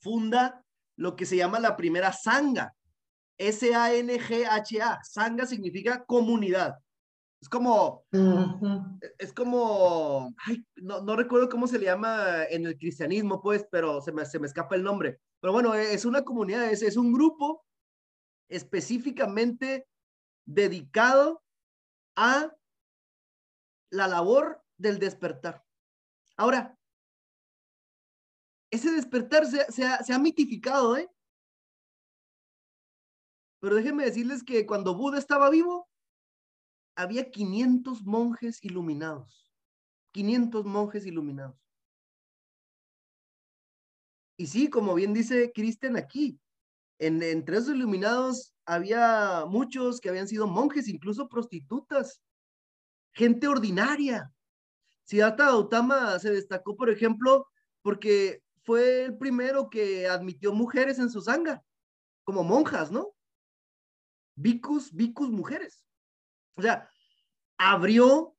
funda lo que se llama la primera sanga, S-A-N-G-H-A. Sangha significa comunidad. Es como, es como, no, no, recuerdo cómo se le llama en el cristianismo, pues, pero se me, se me escapa el nombre. Pero bueno, es una comunidad, es, es un grupo específicamente dedicado a la labor del despertar. Ahora, ese despertar se, se, ha, se ha mitificado, ¿eh? Pero déjenme decirles que cuando Buda estaba vivo, había 500 monjes iluminados. 500 monjes iluminados. Y sí, como bien dice Cristian aquí, en, entre esos iluminados había muchos que habían sido monjes, incluso prostitutas, gente ordinaria. Siddhartha Gautama se destacó, por ejemplo, porque fue el primero que admitió mujeres en su sangha, como monjas, ¿no? Vicus, vicus mujeres. O sea, abrió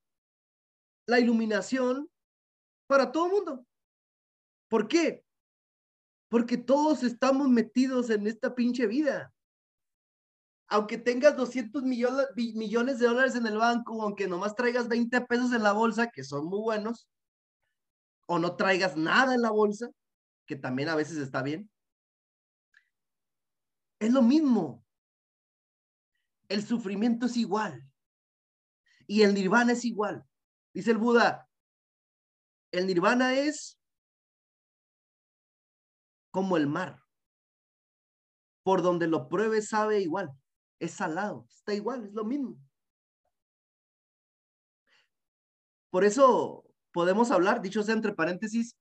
la iluminación para todo el mundo. ¿Por qué? Porque todos estamos metidos en esta pinche vida. Aunque tengas 200 millones, millones de dólares en el banco, aunque nomás traigas 20 pesos en la bolsa, que son muy buenos, o no traigas nada en la bolsa, que también a veces está bien, es lo mismo. El sufrimiento es igual. Y el nirvana es igual. Dice el Buda, el nirvana es como el mar. Por donde lo pruebe sabe igual. Es salado, está igual, es lo mismo. Por eso podemos hablar, dicho sea entre paréntesis,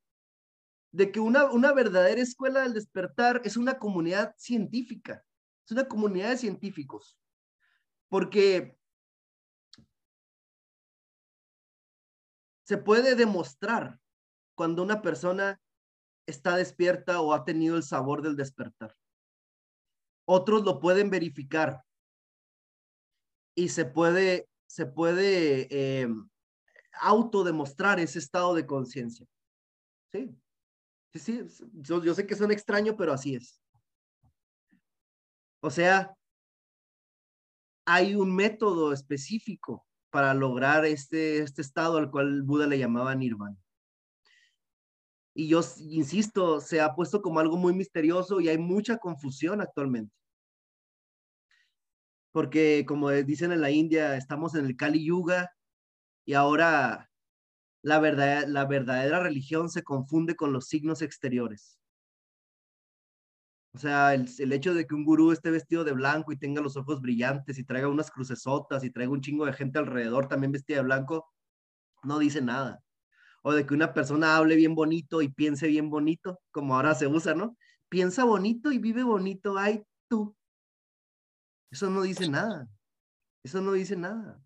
de que una, una verdadera escuela del despertar es una comunidad científica, es una comunidad de científicos porque se puede demostrar cuando una persona está despierta o ha tenido el sabor del despertar. Otros lo pueden verificar y se puede, se puede eh, autodemostrar ese estado de conciencia. Sí, sí, yo sé que suena extraño, pero así es. O sea, hay un método específico para lograr este, este estado al cual Buda le llamaba nirvana. Y yo insisto, se ha puesto como algo muy misterioso y hay mucha confusión actualmente. Porque como dicen en la India, estamos en el Kali Yuga y ahora la, verdad, la verdadera religión se confunde con los signos exteriores. O sea, el, hecho de que un gurú esté vestido de blanco y tenga los ojos brillantes y traiga unas crucesotas y traiga un chingo de gente alrededor también vestida de blanco, no dice nada. O de que una persona hable bien bonito y piense bien bonito, como ahora se usa, ¿no? Piensa bonito y vive bonito, ay tú. Eso no dice nada. Eso no dice nada.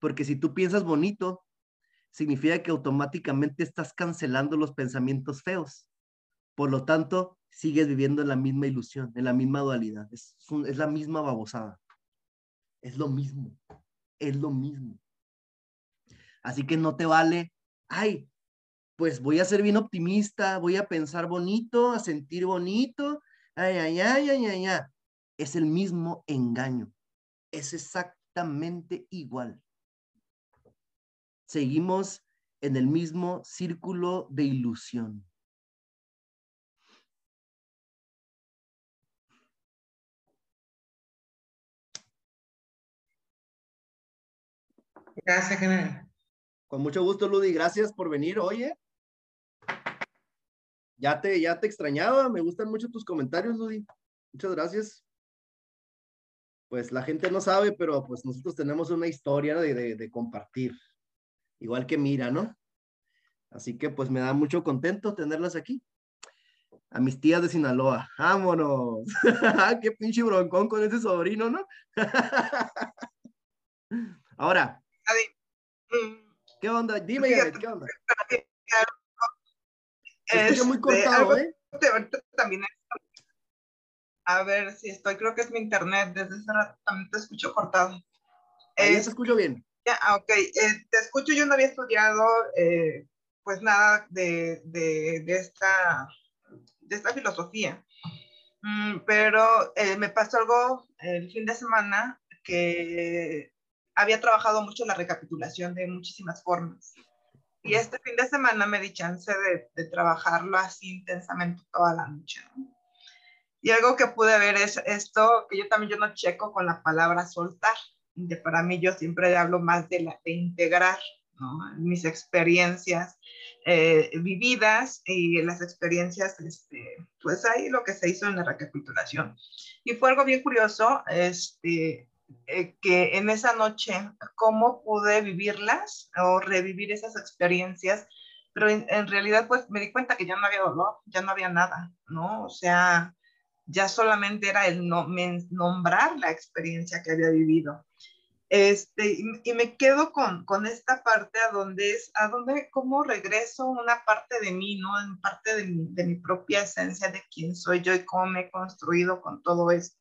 Porque si tú piensas bonito, significa que automáticamente estás cancelando los pensamientos feos. Por lo tanto, sigues viviendo en la misma ilusión, en la misma dualidad. Es, es la misma babosada. Es lo mismo. Es lo mismo. Así que no te vale, ay, pues voy a ser bien optimista, voy a pensar bonito, a sentir bonito, ay, ay, ay, ay, ay, ay. Es el mismo engaño. Es exactamente igual. Seguimos en el mismo círculo de ilusión. Gracias, general. Con mucho gusto, Ludi. Gracias por venir. Oye, ya te, ya te extrañaba. Me gustan mucho tus comentarios, Ludi. Muchas gracias. Pues la gente no sabe, pero pues nosotros tenemos una historia de, de compartir. Igual que Mira, ¿no? Así que pues me da mucho contento tenerlas aquí. A mis tías de Sinaloa. ¡Vámonos! ¡Qué pinche broncón con ese sobrino, ¿no? Ahora, ¿Qué onda? Dime, ¿qué onda? Es muy cortado, ¿eh? También a ver si estoy, creo que es mi internet, desde ese rato también te escucho cortado. Ahí te escucho bien. Ya, ah, ok, eh, te escucho, yo no había estudiado eh, pues nada de, de, de, esta, de esta filosofía. Mm, pero eh, me pasó algo el fin de semana que había trabajado mucho la recapitulación de muchísimas formas. Y este fin de semana me di chance de, de trabajarlo así intensamente toda la noche. Y algo que pude ver es esto, que yo también yo no checo con la palabra soltar. De para mí yo siempre hablo más de, la, de integrar mis experiencias eh, vividas y las experiencias, este, pues ahí lo que se hizo en la recapitulación. Y fue algo bien curioso, este, eh, que en esa noche, cómo pude vivirlas o revivir esas experiencias, pero en, realidad pues me di cuenta que ya no había dolor, ya no había nada, ¿no? O sea, ya solamente era el no, nombrar la experiencia que había vivido. Este, y, me quedo con, con, esta parte a donde es, a donde, cómo regreso una parte de mí, ¿no? En parte de mi, de mi propia esencia, de quién soy yo y cómo me he construido con todo esto.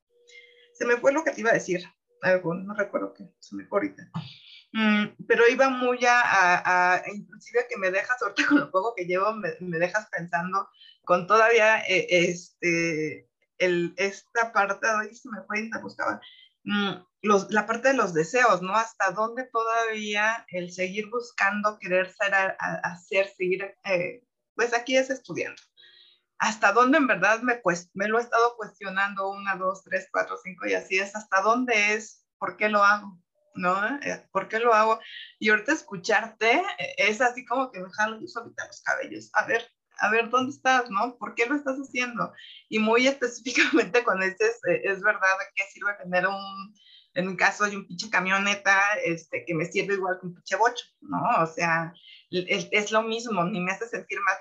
Se me fue lo que te iba a decir, algo, no recuerdo qué, se me ahorita. Mm, pero iba muy a, inclusive que me dejas, ahorita con lo poco que llevo, me, me dejas pensando con todavía eh, este, el, esta parte, ahí se me fue y buscaba, mm, la parte de los deseos, ¿no? Hasta dónde todavía el seguir buscando, querer ser, hacer, seguir, eh, pues aquí es estudiando. Hasta dónde en verdad me, lo he estado cuestionando una, dos, tres, cuatro, cinco y así es, hasta dónde es, por qué lo hago, ¿no? Eh, ¿Por qué lo hago? Y ahorita escucharte eh, es así como que me jalo yo los cabellos. A ver, a ver, ¿dónde estás, no? ¿Por qué lo estás haciendo? Y muy específicamente con este, es, es verdad que sirve tener un, en un caso de un pinche camioneta, este, que me sirve igual que un pinche bocho, ¿no? O sea, es, es lo mismo, ni me hace sentir más,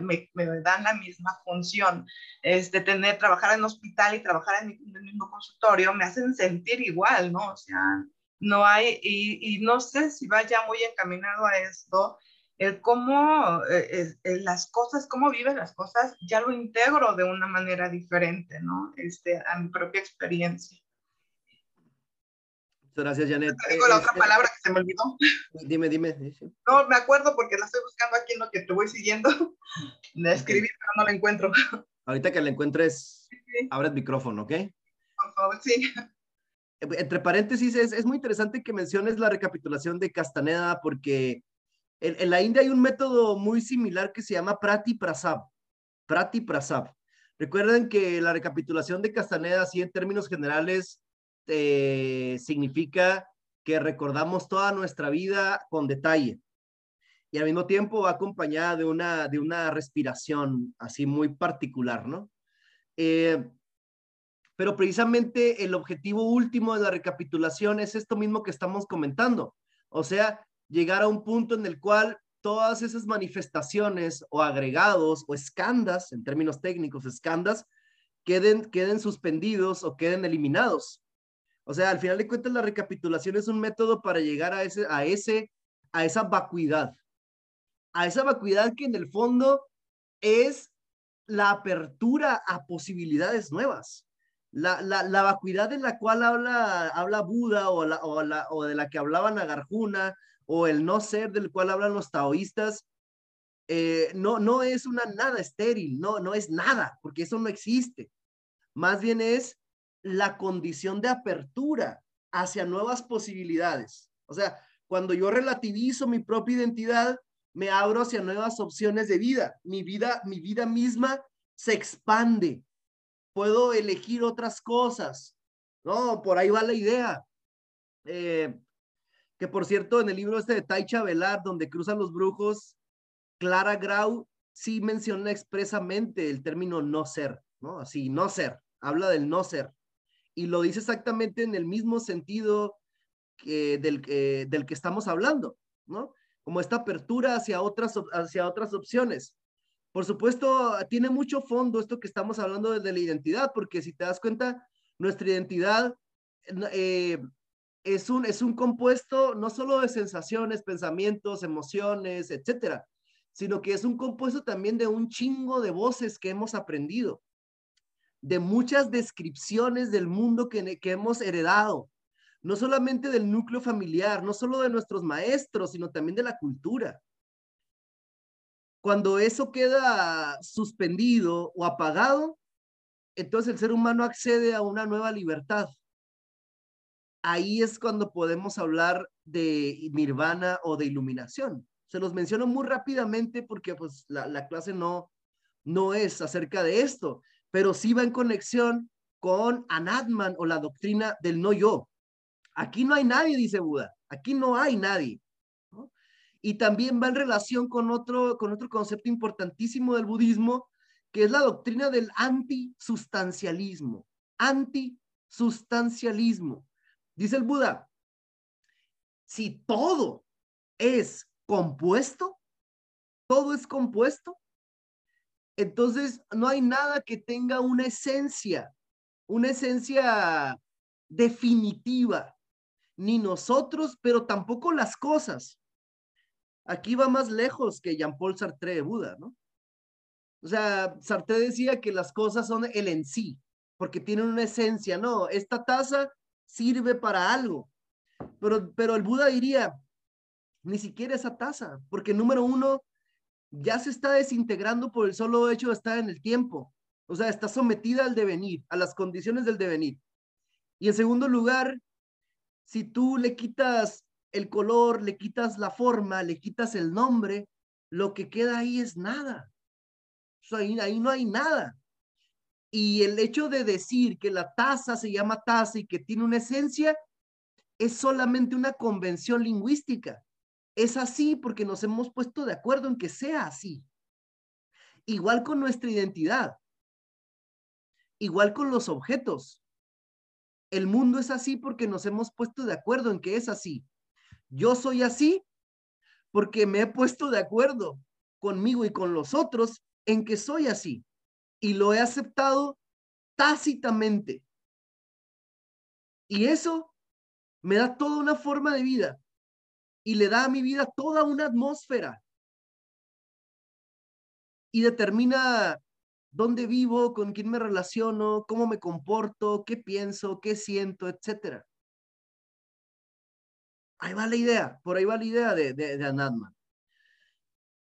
me, me, me, dan la misma función. Este, tener, trabajar en hospital y trabajar en, en el mismo consultorio me hacen sentir igual, ¿no? O sea, no hay, y, y no sé si vaya muy encaminado a esto, el cómo eh, las cosas, cómo viven las cosas, ya lo integro de una manera diferente, ¿no? Este, a mi propia experiencia. Gracias, Janet. Tengo la otra este, palabra que se me olvidó. Dime, dime. No, me acuerdo porque la estoy buscando aquí en lo que te voy siguiendo. La escribí, pero no la encuentro. Ahorita que la encuentres, abre el micrófono, ¿ok? Por favor, sí. Entre paréntesis, es, es muy interesante que menciones la recapitulación de Castaneda porque en, en, la India hay un método muy similar que se llama Prati Prasab. Prati Prasab. Recuerden que la recapitulación de Castaneda, así en términos generales, eh, significa que recordamos toda nuestra vida con detalle y al mismo tiempo va acompañada de una, de una respiración así muy particular, ¿no? Eh, pero precisamente el objetivo último de la recapitulación es esto mismo que estamos comentando, o sea, llegar a un punto en el cual todas esas manifestaciones o agregados o escandas, en términos técnicos, escandas, queden, queden suspendidos o queden eliminados. O sea, al final de cuentas, la recapitulación es un método para llegar a, ese, a, ese, a esa vacuidad. A esa vacuidad que en el fondo es la apertura a posibilidades nuevas. La, la, la vacuidad de la cual habla, habla Buda o, la, o, o de la que hablaban Agarjuna o el no ser del cual hablan los taoístas, eh, no, no es una nada estéril, no, no es nada, porque eso no existe. Más bien es la condición de apertura hacia nuevas posibilidades. O sea, cuando yo relativizo mi propia identidad, me abro hacia nuevas opciones de vida. Mi vida, mi vida misma se expande. Puedo elegir otras cosas. No, por ahí va la idea. Eh, que por cierto, en el libro este de Taicha Velar, donde cruzan los brujos, Clara Grau sí menciona expresamente el término no ser, ¿no? Así, no ser. Habla del no ser y lo dice exactamente en el mismo sentido del, del que estamos hablando, ¿no? Como esta apertura hacia otras, hacia otras opciones. Por supuesto, tiene mucho fondo esto que estamos hablando de, la identidad, porque si te das cuenta, nuestra identidad eh, es, un, es un compuesto no solo de sensaciones, pensamientos, emociones, etcétera, sino que es un compuesto también de un chingo de voces que hemos aprendido de muchas descripciones del mundo que, que hemos heredado, no solamente del núcleo familiar, no solo de nuestros maestros, sino también de la cultura. Cuando eso queda suspendido o apagado, entonces el ser humano accede a una nueva libertad. Ahí es cuando podemos hablar de nirvana o de iluminación. Se los menciono muy rápidamente porque pues la, la clase no, no es acerca de esto, pero sí va en conexión con Anatman o la doctrina del no yo. Aquí no hay nadie, dice Buda. Aquí no hay nadie. Y también va en relación con otro, con otro concepto importantísimo del budismo, que es la doctrina del antisustancialismo. Antisustancialismo. Dice el Buda, si todo es compuesto, todo es compuesto, entonces no hay nada que tenga una esencia, una esencia definitiva, ni nosotros, pero tampoco las cosas. Aquí va más lejos que Jean-Paul Sartre de Buda, ¿no? O sea, Sartre decía que las cosas son el en sí, porque tienen una esencia, no, esta taza sirve para algo, pero, pero el Buda diría, ni siquiera esa taza, porque número uno, ya se está desintegrando por el solo hecho de estar en el tiempo. O sea, está sometida al devenir, a las condiciones del devenir. Y en segundo lugar, si tú le quitas el color, le quitas la forma, le quitas el nombre, lo que queda ahí es nada. Ahí no hay nada. Y el hecho de decir que la taza se llama taza y que tiene una esencia es solamente una convención lingüística. Es así porque nos hemos puesto de acuerdo en que sea así. Igual con nuestra identidad. Igual con los objetos. El mundo es así porque nos hemos puesto de acuerdo en que es así. Yo soy así porque me he puesto de acuerdo conmigo y con los otros en que soy así. Y lo he aceptado tácitamente. Y eso me da toda una forma de vida y le da a mi vida toda una atmósfera. Y determina dónde vivo, con quién me relaciono, cómo me comporto, qué pienso, qué siento, etcétera. Ahí va la idea, por ahí va la idea de, de, Anatman.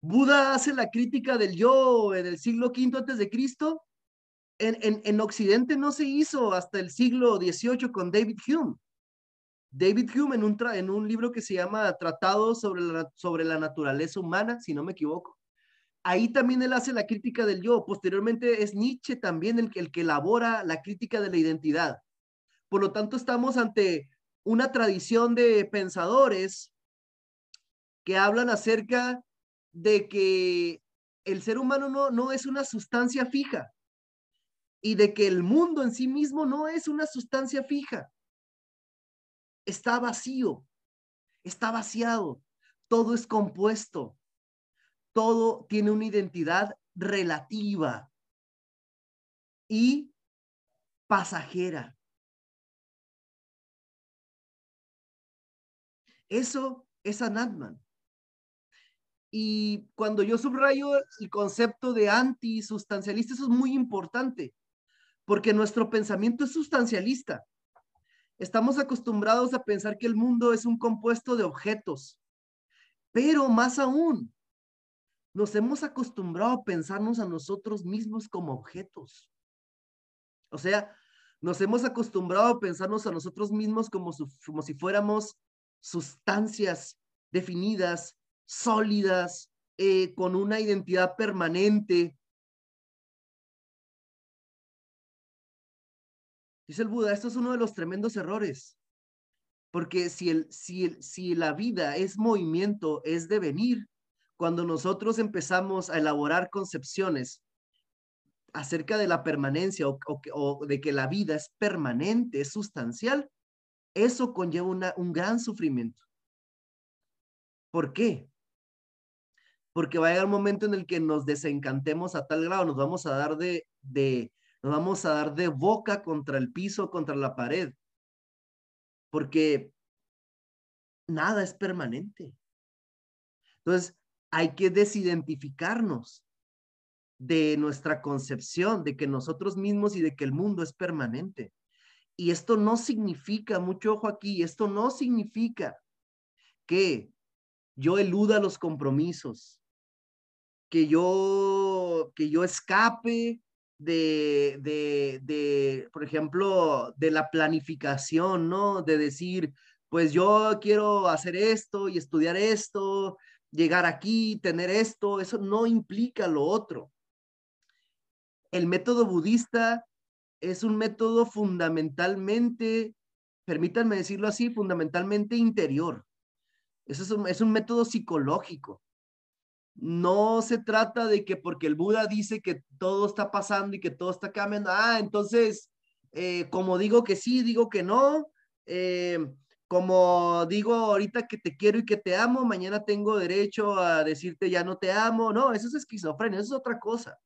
Buda hace la crítica del yo en el siglo V antes de Cristo. En, en, en, Occidente no se hizo hasta el siglo XVIII con David Hume. David Hume en un, en un libro que se llama Tratado sobre la, sobre la naturaleza humana, si no me equivoco, ahí también él hace la crítica del yo. Posteriormente es Nietzsche también el, el que elabora la crítica de la identidad. Por lo tanto, estamos ante una tradición de pensadores que hablan acerca de que el ser humano no, no es una sustancia fija y de que el mundo en sí mismo no es una sustancia fija. Está vacío, está vaciado, todo es compuesto, todo tiene una identidad relativa y pasajera. Eso es Anatman. Y cuando yo subrayo el concepto de antisustancialista, eso es muy importante, porque nuestro pensamiento es sustancialista. Estamos acostumbrados a pensar que el mundo es un compuesto de objetos, pero más aún, nos hemos acostumbrado a pensarnos a nosotros mismos como objetos. O sea, nos hemos acostumbrado a pensarnos a nosotros mismos como, si fuéramos sustancias definidas, sólidas, eh, con una identidad permanente. Dice el Buda, esto es uno de los tremendos errores, porque si, el, si, si la vida es movimiento, es devenir, cuando nosotros empezamos a elaborar concepciones acerca de la permanencia o, de que la vida es permanente, es sustancial, eso conlleva un gran sufrimiento. ¿Por qué? Porque va a llegar un momento en el que nos desencantemos a tal grado, nos vamos a dar de, de, nos vamos a dar de boca contra el piso, contra la pared. Porque nada es permanente. Entonces, hay que desidentificarnos de nuestra concepción de que nosotros mismos y de que el mundo es permanente. Y esto no significa, mucho ojo aquí, esto no significa que yo eluda los compromisos, que yo, que yo escape de, de, de, por ejemplo, de la planificación, ¿no? De decir, pues yo quiero hacer esto y estudiar esto, llegar aquí, tener esto, eso no implica lo otro. El método budista es un método fundamentalmente, permítanme decirlo así, fundamentalmente interior. Eso es un, es un método psicológico. No se trata de que porque el Buda dice que todo está pasando y que todo está cambiando, ah, entonces, eh, como digo que sí, digo que no, eh, como digo ahorita que te quiero y que te amo, mañana tengo derecho a decirte ya no te amo. No, eso es esquizofrenia, eso es otra cosa.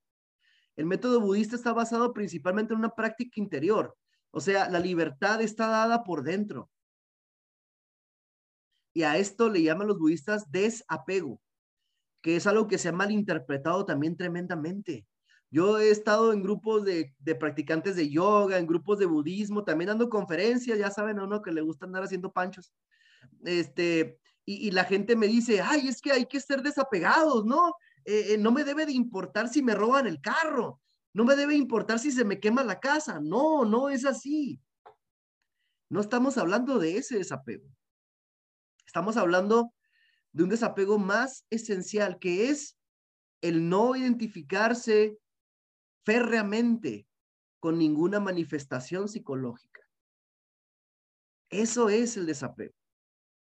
El método budista está basado principalmente en una práctica interior. O sea, la libertad está dada por dentro. Y a esto le llaman los budistas desapego, que es algo que se ha malinterpretado también tremendamente. Yo he estado en grupos de, practicantes de yoga, en grupos de budismo, también dando conferencias, ya saben a uno que le gusta andar haciendo panchos. Este, y, la gente me dice, ay, es que hay que ser desapegados, ¿no? Eh, eh, no me debe de importar si me roban el carro, no me debe importar si se me quema la casa. No, no es así. No estamos hablando de ese desapego. Estamos hablando de un desapego más esencial, que es el no identificarse férreamente con ninguna manifestación psicológica. Eso es el desapego.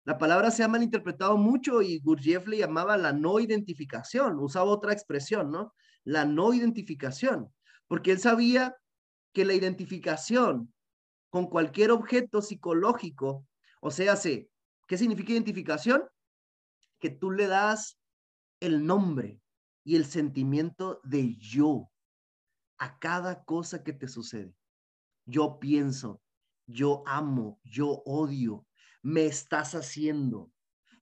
La palabra se ha malinterpretado mucho y Gurdjieff le llamaba la no identificación, usaba otra expresión, ¿no? La no identificación, porque él sabía que la identificación con cualquier objeto psicológico, o sea, ¿qué significa identificación? Que tú le das el nombre y el sentimiento de yo a cada cosa que te sucede. Yo pienso, yo amo, yo odio, me estás haciendo,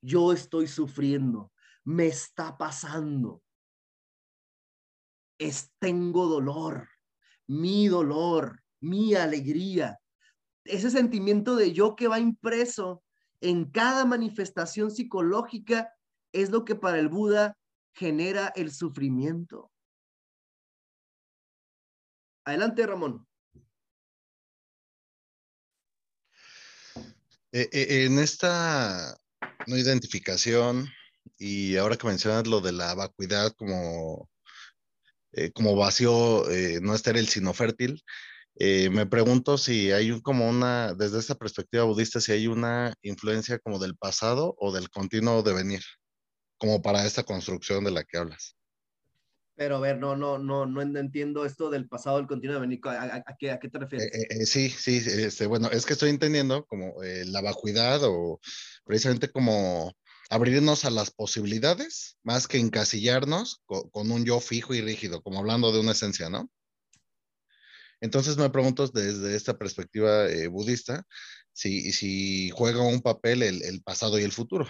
yo estoy sufriendo, me está pasando. Es tengo dolor, mi dolor, mi alegría. Ese sentimiento de yo que va impreso en cada manifestación psicológica es lo que para el Buda genera el sufrimiento. Adelante, Ramón. Eh, eh, en esta no identificación y ahora que mencionas lo de la vacuidad como, eh, como vacío, no estar el sino fértil, me pregunto si hay como una, desde esta perspectiva budista, si hay una influencia como del pasado o del continuo devenir, como para esta construcción de la que hablas. Pero a ver, no, no, no, no entiendo esto del pasado, del continuo de ¿A, a, qué, ¿A, qué, te refieres? Eh, eh, sí, sí, este, bueno, es que estoy entendiendo como eh, la vacuidad o precisamente como abrirnos a las posibilidades más que encasillarnos con, un yo fijo y rígido, como hablando de una esencia, ¿no? Entonces me pregunto desde esta perspectiva budista si, juega un papel el, el pasado y el futuro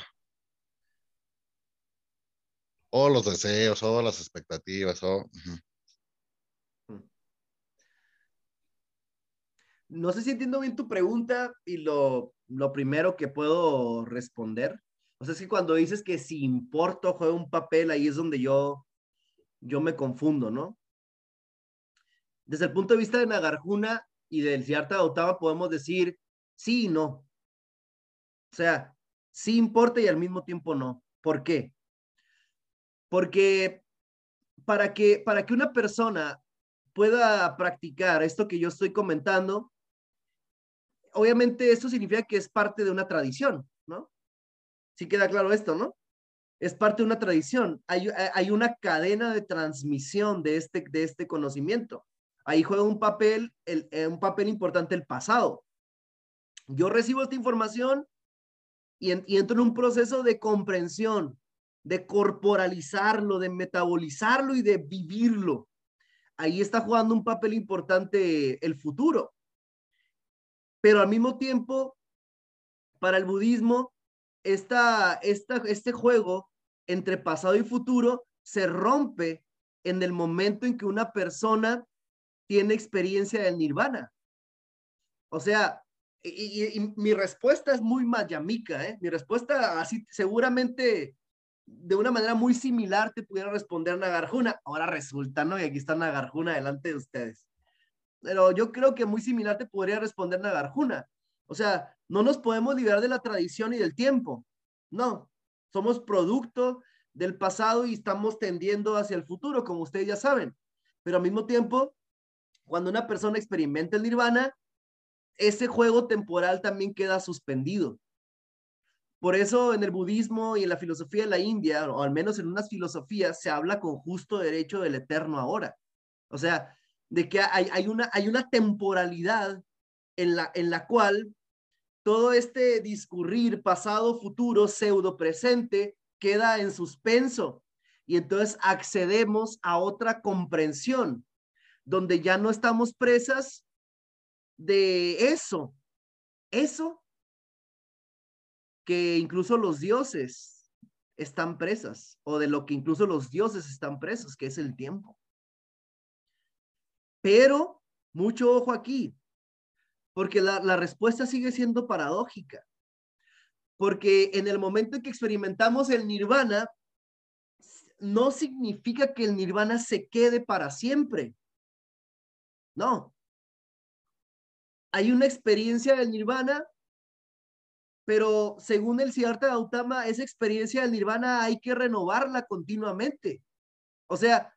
o los deseos, o las expectativas, o... Mm. No sé si entiendo bien tu pregunta y lo, lo primero que puedo responder. O sea, es que cuando dices que si importo juega un papel, ahí es donde yo, yo me confundo, ¿no? Desde el punto de vista de Nagarjuna y del Siddhartha Gautama podemos decir sí y no. O sea, sí importa y al mismo tiempo no. ¿Por qué? Porque para que, para que una persona pueda practicar esto que yo estoy comentando, obviamente esto significa que es parte de una tradición, ¿no? Sí queda claro esto, ¿no? Es parte de una tradición. Hay, hay una cadena de transmisión de este, de este conocimiento. Ahí juega un papel, el, eh, un papel importante el pasado. Yo recibo esta información y, entro en un proceso de comprensión, de corporalizarlo, de metabolizarlo y de vivirlo. Ahí está jugando un papel importante el futuro. Pero al mismo tiempo, para el budismo, esta, este juego entre pasado y futuro se rompe en el momento en que una persona tiene experiencia del nirvana. O sea, y, mi respuesta es muy mayamica, ¿eh? Mi respuesta así seguramente de una manera muy similar te pudiera responder Nagarjuna. Ahora resulta, ¿no? Y aquí está Nagarjuna delante de ustedes. Pero yo creo que muy similar te podría responder Nagarjuna. O sea, no nos podemos liberar de la tradición y del tiempo. No, somos producto del pasado y estamos tendiendo hacia el futuro, como ustedes ya saben. Pero al mismo tiempo, cuando una persona experimenta el nirvana, ese juego temporal también queda suspendido. Por eso en el budismo y en la filosofía de la India, o al menos en unas filosofías, se habla con justo derecho del eterno ahora. O sea, de que hay, una, temporalidad en la cual todo este discurrir pasado, futuro, pseudo presente, queda en suspenso. Y entonces accedemos a otra comprensión, donde ya no estamos presas de eso. Eso que incluso los dioses están presas, o de lo que incluso los dioses están presos, que es el tiempo. Pero, mucho ojo aquí, porque la, la respuesta sigue siendo paradójica. Porque en el momento en que experimentamos el nirvana, no significa que el nirvana se quede para siempre. No. Hay una experiencia del nirvana pero según el Siddhartha Gautama, esa experiencia del nirvana hay que renovarla continuamente. O sea,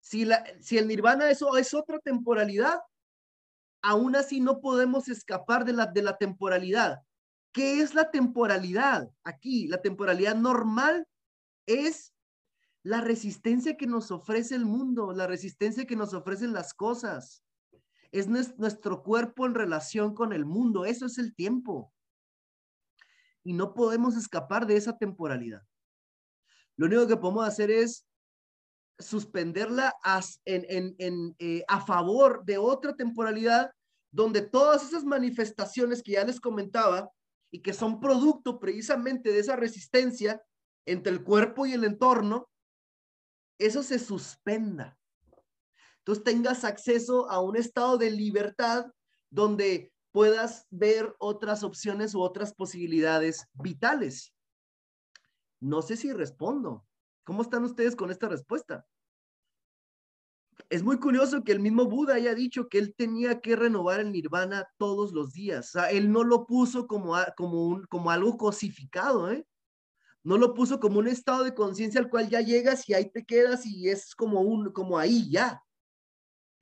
si, la, si el nirvana es otra temporalidad, aún así no podemos escapar de la, de la temporalidad. ¿Qué es la temporalidad? Aquí, la temporalidad normal es la resistencia que nos ofrece el mundo, la resistencia que nos ofrecen las cosas. Es nuestro cuerpo en relación con el mundo, eso es el tiempo y no podemos escapar de esa temporalidad. Lo único que podemos hacer es suspenderla en, eh, a favor de otra temporalidad donde todas esas manifestaciones que ya les comentaba y que son producto precisamente de esa resistencia entre el cuerpo y el entorno, eso se suspenda. Entonces tengas acceso a un estado de libertad donde puedas ver otras opciones u otras posibilidades vitales. No sé si respondo. ¿Cómo están ustedes con esta respuesta? Es muy curioso que el mismo Buda haya dicho que él tenía que renovar el nirvana todos los días. O sea, él no lo puso como, como, un, como algo cosificado, ¿eh? No lo puso como un estado de conciencia al cual ya llegas y ahí te quedas y es como un, como ahí ya.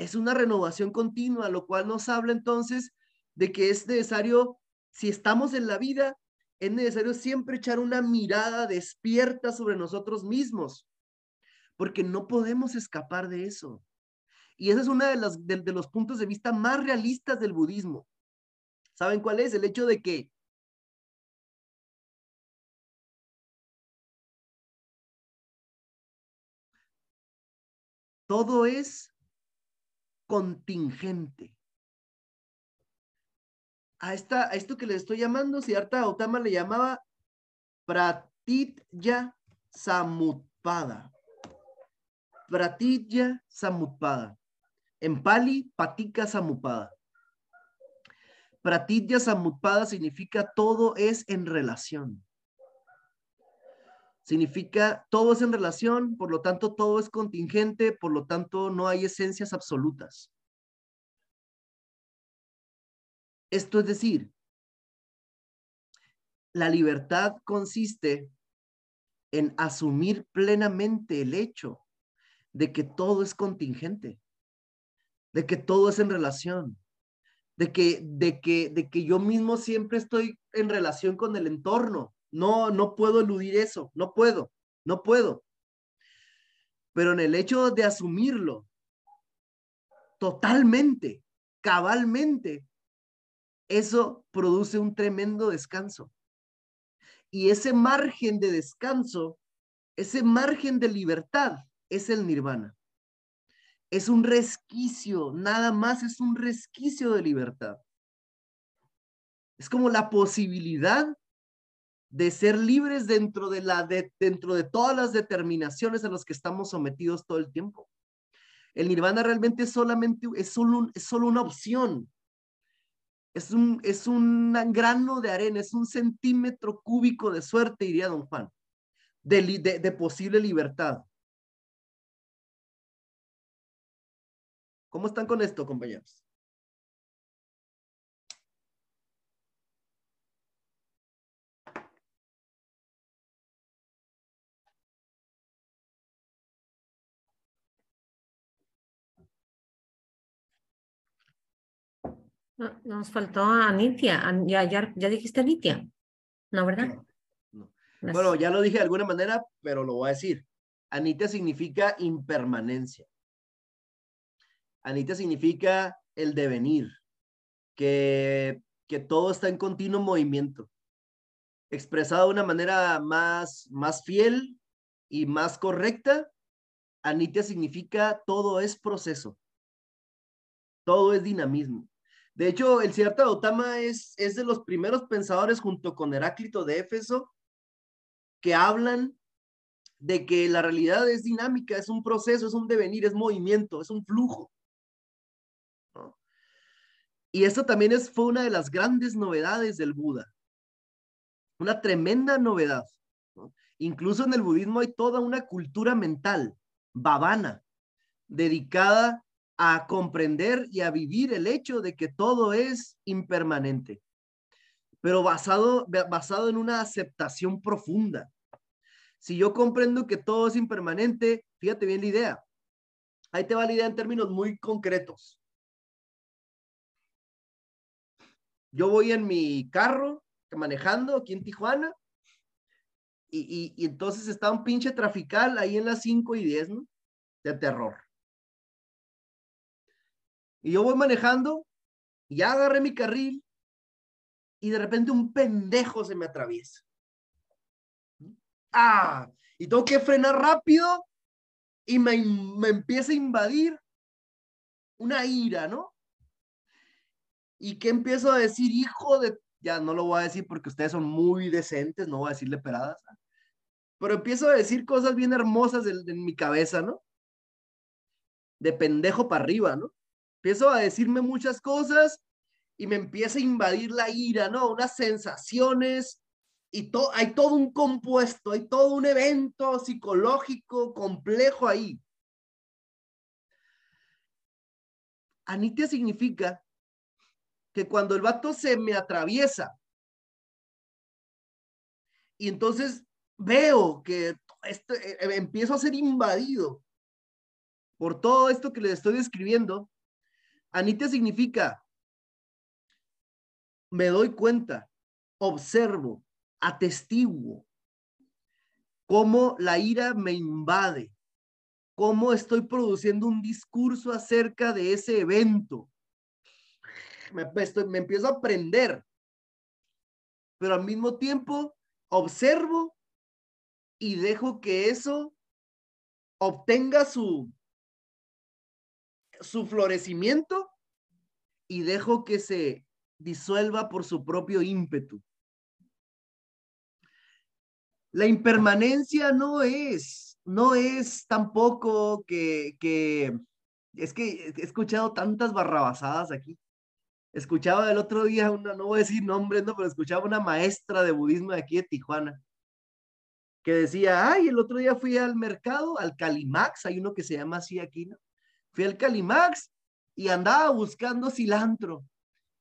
Es una renovación continua, lo cual nos habla entonces de que es necesario, si estamos en la vida, es necesario siempre echar una mirada despierta sobre nosotros mismos, porque no podemos escapar de eso. Y ese es uno de, las, de, los puntos de vista más realistas del budismo. ¿Saben cuál es? El hecho de que todo es contingente a, esta, a esto que le estoy llamando, Siddhartha Gautama le llamaba Pratitya Samutpada. Pratitya Samutpada. En Pali, Patika Samutpada. Pratitya Samutpada significa todo es en relación. Significa todo es en relación, por lo tanto todo es contingente, por lo tanto no hay esencias absolutas. Esto es decir, la libertad consiste en asumir plenamente el hecho de que todo es contingente, de que todo es en relación, de que, de que, de que yo mismo siempre estoy en relación con el entorno. No, no puedo eludir eso, no puedo, no puedo. Pero en el hecho de asumirlo totalmente, cabalmente, eso produce un tremendo descanso. Y ese margen de descanso, ese margen de libertad es el nirvana. Es un resquicio, nada más es un resquicio de libertad. Es como la posibilidad de ser libres dentro de, la dentro de todas las determinaciones a las que estamos sometidos todo el tiempo. El nirvana realmente solamente es solo, es solo una opción, es un, es un grano de arena, es un centímetro cúbico de suerte, diría don Juan. de, de posible libertad. ¿Cómo están con esto, compañeros? Nos faltó a Nitia. Ya, ya, ya dijiste Nitia. ¿No, verdad? Bueno, ya lo dije de alguna manera, pero lo voy a decir. Anitia significa impermanencia. Anitia significa el devenir, que, que todo está en continuo movimiento. Expresado de una manera más, más fiel y más correcta, Anitia significa todo es proceso. Todo es dinamismo. De hecho, el cierto Gautama es, es de los primeros pensadores junto con Heráclito de Éfeso que hablan de que la realidad es dinámica, es un proceso, es un devenir, es movimiento, es un flujo. Y esto también es, fue una de las grandes novedades del Buda. Una tremenda novedad. Incluso en el budismo hay toda una cultura mental, babana, dedicada a comprender y a vivir el hecho de que todo es impermanente, pero basado, basado en una aceptación profunda. Si yo comprendo que todo es impermanente, fíjate bien la idea. Ahí te va la idea en términos muy concretos. Yo voy en mi carro manejando aquí en Tijuana y, y, entonces está un pinche trafical ahí en las 5 y 10, ¿no? De terror. Y yo voy manejando, y ya agarré mi carril, y de repente un pendejo se me atraviesa. Ah, y tengo que frenar rápido y me, me empieza a invadir una ira, ¿no? Y que empiezo a decir, hijo de, ya no lo voy a decir porque ustedes son muy decentes, no voy a decirle peradas, pero empiezo a decir cosas bien hermosas en mi cabeza, ¿no? De pendejo para arriba, ¿no? Empiezo a decirme muchas cosas y me empieza a invadir la ira, ¿no? Unas sensaciones y hay todo un compuesto, hay todo un evento psicológico complejo ahí. Anitia significa que cuando el vato se me atraviesa y entonces veo que este, eh, empiezo a ser invadido por todo esto que le estoy describiendo, Anita significa, me doy cuenta, observo, atestiguo cómo la ira me invade, cómo estoy produciendo un discurso acerca de ese evento. Me, me empiezo a aprender, pero al mismo tiempo observo y dejo que eso obtenga su, su florecimiento y dejo que se disuelva por su propio ímpetu. La impermanencia no es, no es tampoco que, que, es que he escuchado tantas barrabasadas aquí. Escuchaba el otro día una, no voy a decir nombres, no, pero escuchaba una maestra de budismo de aquí de Tijuana que decía, ay, el otro día fui al mercado, al Calimax, hay uno que se llama así aquí, ¿no? Fui al Calimax y andaba buscando cilantro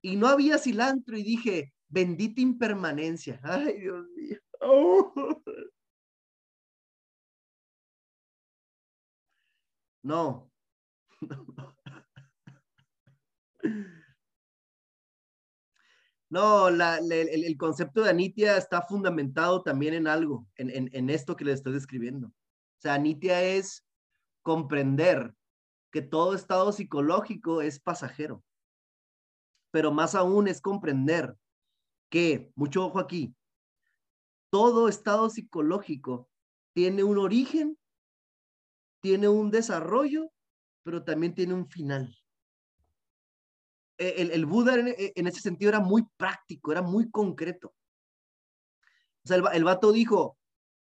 y no había cilantro y dije, bendita impermanencia. Ay, Dios mío. No. No, el, concepto de Anitia está fundamentado también en algo, en, en esto que le estoy describiendo. O sea, Anitia es comprender que todo estado psicológico es pasajero. Pero más aún es comprender que, mucho ojo aquí, todo estado psicológico tiene un origen, tiene un desarrollo, pero también tiene un final. El, Buda en, ese sentido era muy práctico, era muy concreto. O sea, el, el vato dijo,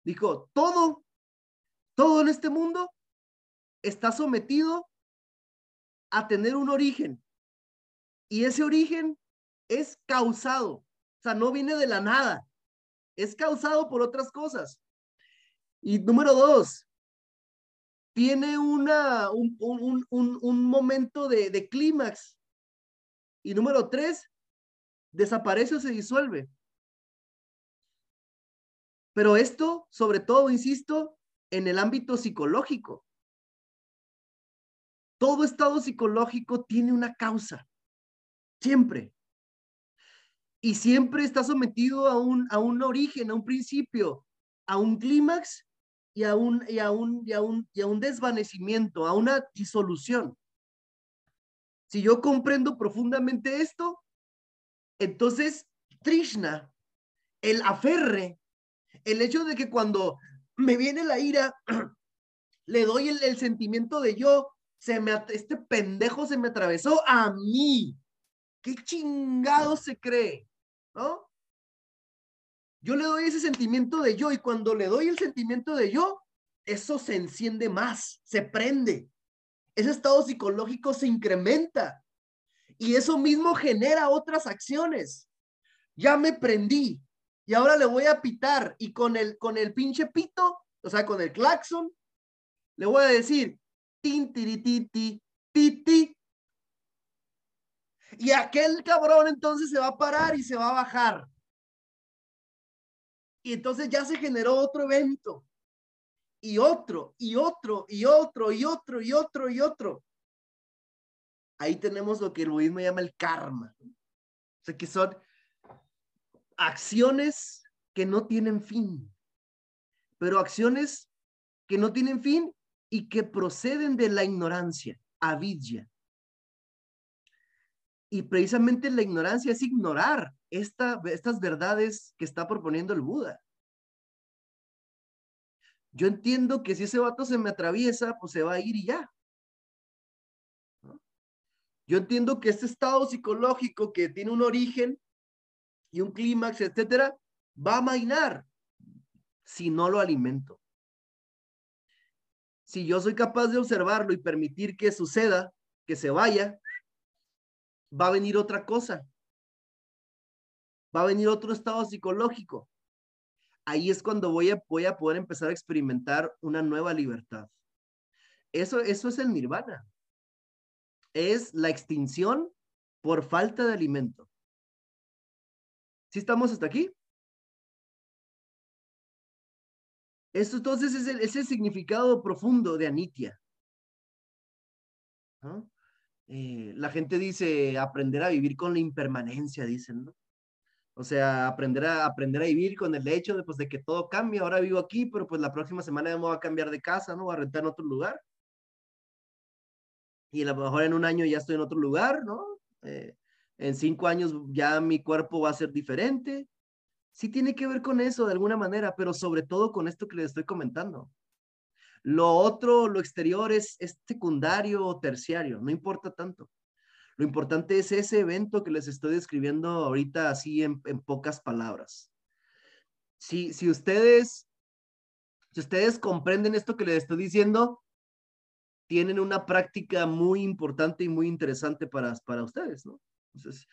dijo, todo, todo en este mundo está sometido a tener un origen. Y ese origen es causado, o sea, no viene de la nada, es causado por otras cosas. Y número dos, tiene una, un, un, un, un momento de, de clímax. Y número tres, desaparece o se disuelve. Pero esto, sobre todo, insisto, en el ámbito psicológico. Todo estado psicológico tiene una causa, siempre. Y siempre está sometido a un, a un origen, a un principio, a un clímax y a un, y y y a un desvanecimiento, a una disolución. Si yo comprendo profundamente esto, entonces Trishna, el aferre, el hecho de que cuando me viene la ira, le doy el sentimiento de yo, se me, este pendejo se me atravesó a mí. ¿Qué chingado se cree? ¿No? Yo le doy ese sentimiento de yo y cuando le doy el sentimiento de yo, eso se enciende más, se prende. Ese estado psicológico se incrementa y eso mismo genera otras acciones. Ya me prendí y ahora le voy a pitar y con el con el pinche pito, o sea, con el claxon, le voy a decir, tin, titi, titi. Y aquel cabrón entonces se va a parar y se va a bajar. Y entonces ya se generó otro evento. Y otro, y otro, y otro, y otro, y otro, y otro. Ahí tenemos lo que el budismo llama el karma. O sea, que son acciones que no tienen fin. Pero acciones que no tienen fin y que proceden de la ignorancia, avidya. Y precisamente la ignorancia es ignorar esta, estas verdades que está proponiendo el Buda. Yo entiendo que si ese vato se me atraviesa, pues se va a ir y ya. Yo entiendo que este estado psicológico que tiene un origen y un clímax, etcétera, va a mainar si no lo alimento si yo soy capaz de observarlo y permitir que suceda, que se vaya, va a venir otra cosa. Va a venir otro estado psicológico. Ahí es cuando voy a, poder empezar a experimentar una nueva libertad. Eso, eso es el nirvana. Es la extinción por falta de alimento. ¿Sí estamos hasta aquí? Esto entonces es el, significado profundo de Anitia. Eh, la gente dice aprender a vivir con la impermanencia, dicen, ¿no? O sea, aprender a, aprender a vivir con el hecho de, pues, de que todo cambia. Ahora vivo aquí, pero pues la próxima semana me voy a cambiar de casa, ¿no? Voy a rentar en otro lugar. Y a lo mejor en un año ya estoy en otro lugar, ¿no? Eh, en cinco años ya mi cuerpo va a ser diferente sí tiene que ver con eso de alguna manera, pero sobre todo con esto que les estoy comentando. Lo otro, lo exterior es, secundario o terciario, no importa tanto. Lo importante es ese evento que les estoy describiendo ahorita así en, pocas palabras. Si, si ustedes, si ustedes comprenden esto que les estoy diciendo, tienen una práctica muy importante y muy interesante para, para ustedes, ¿no? Entonces,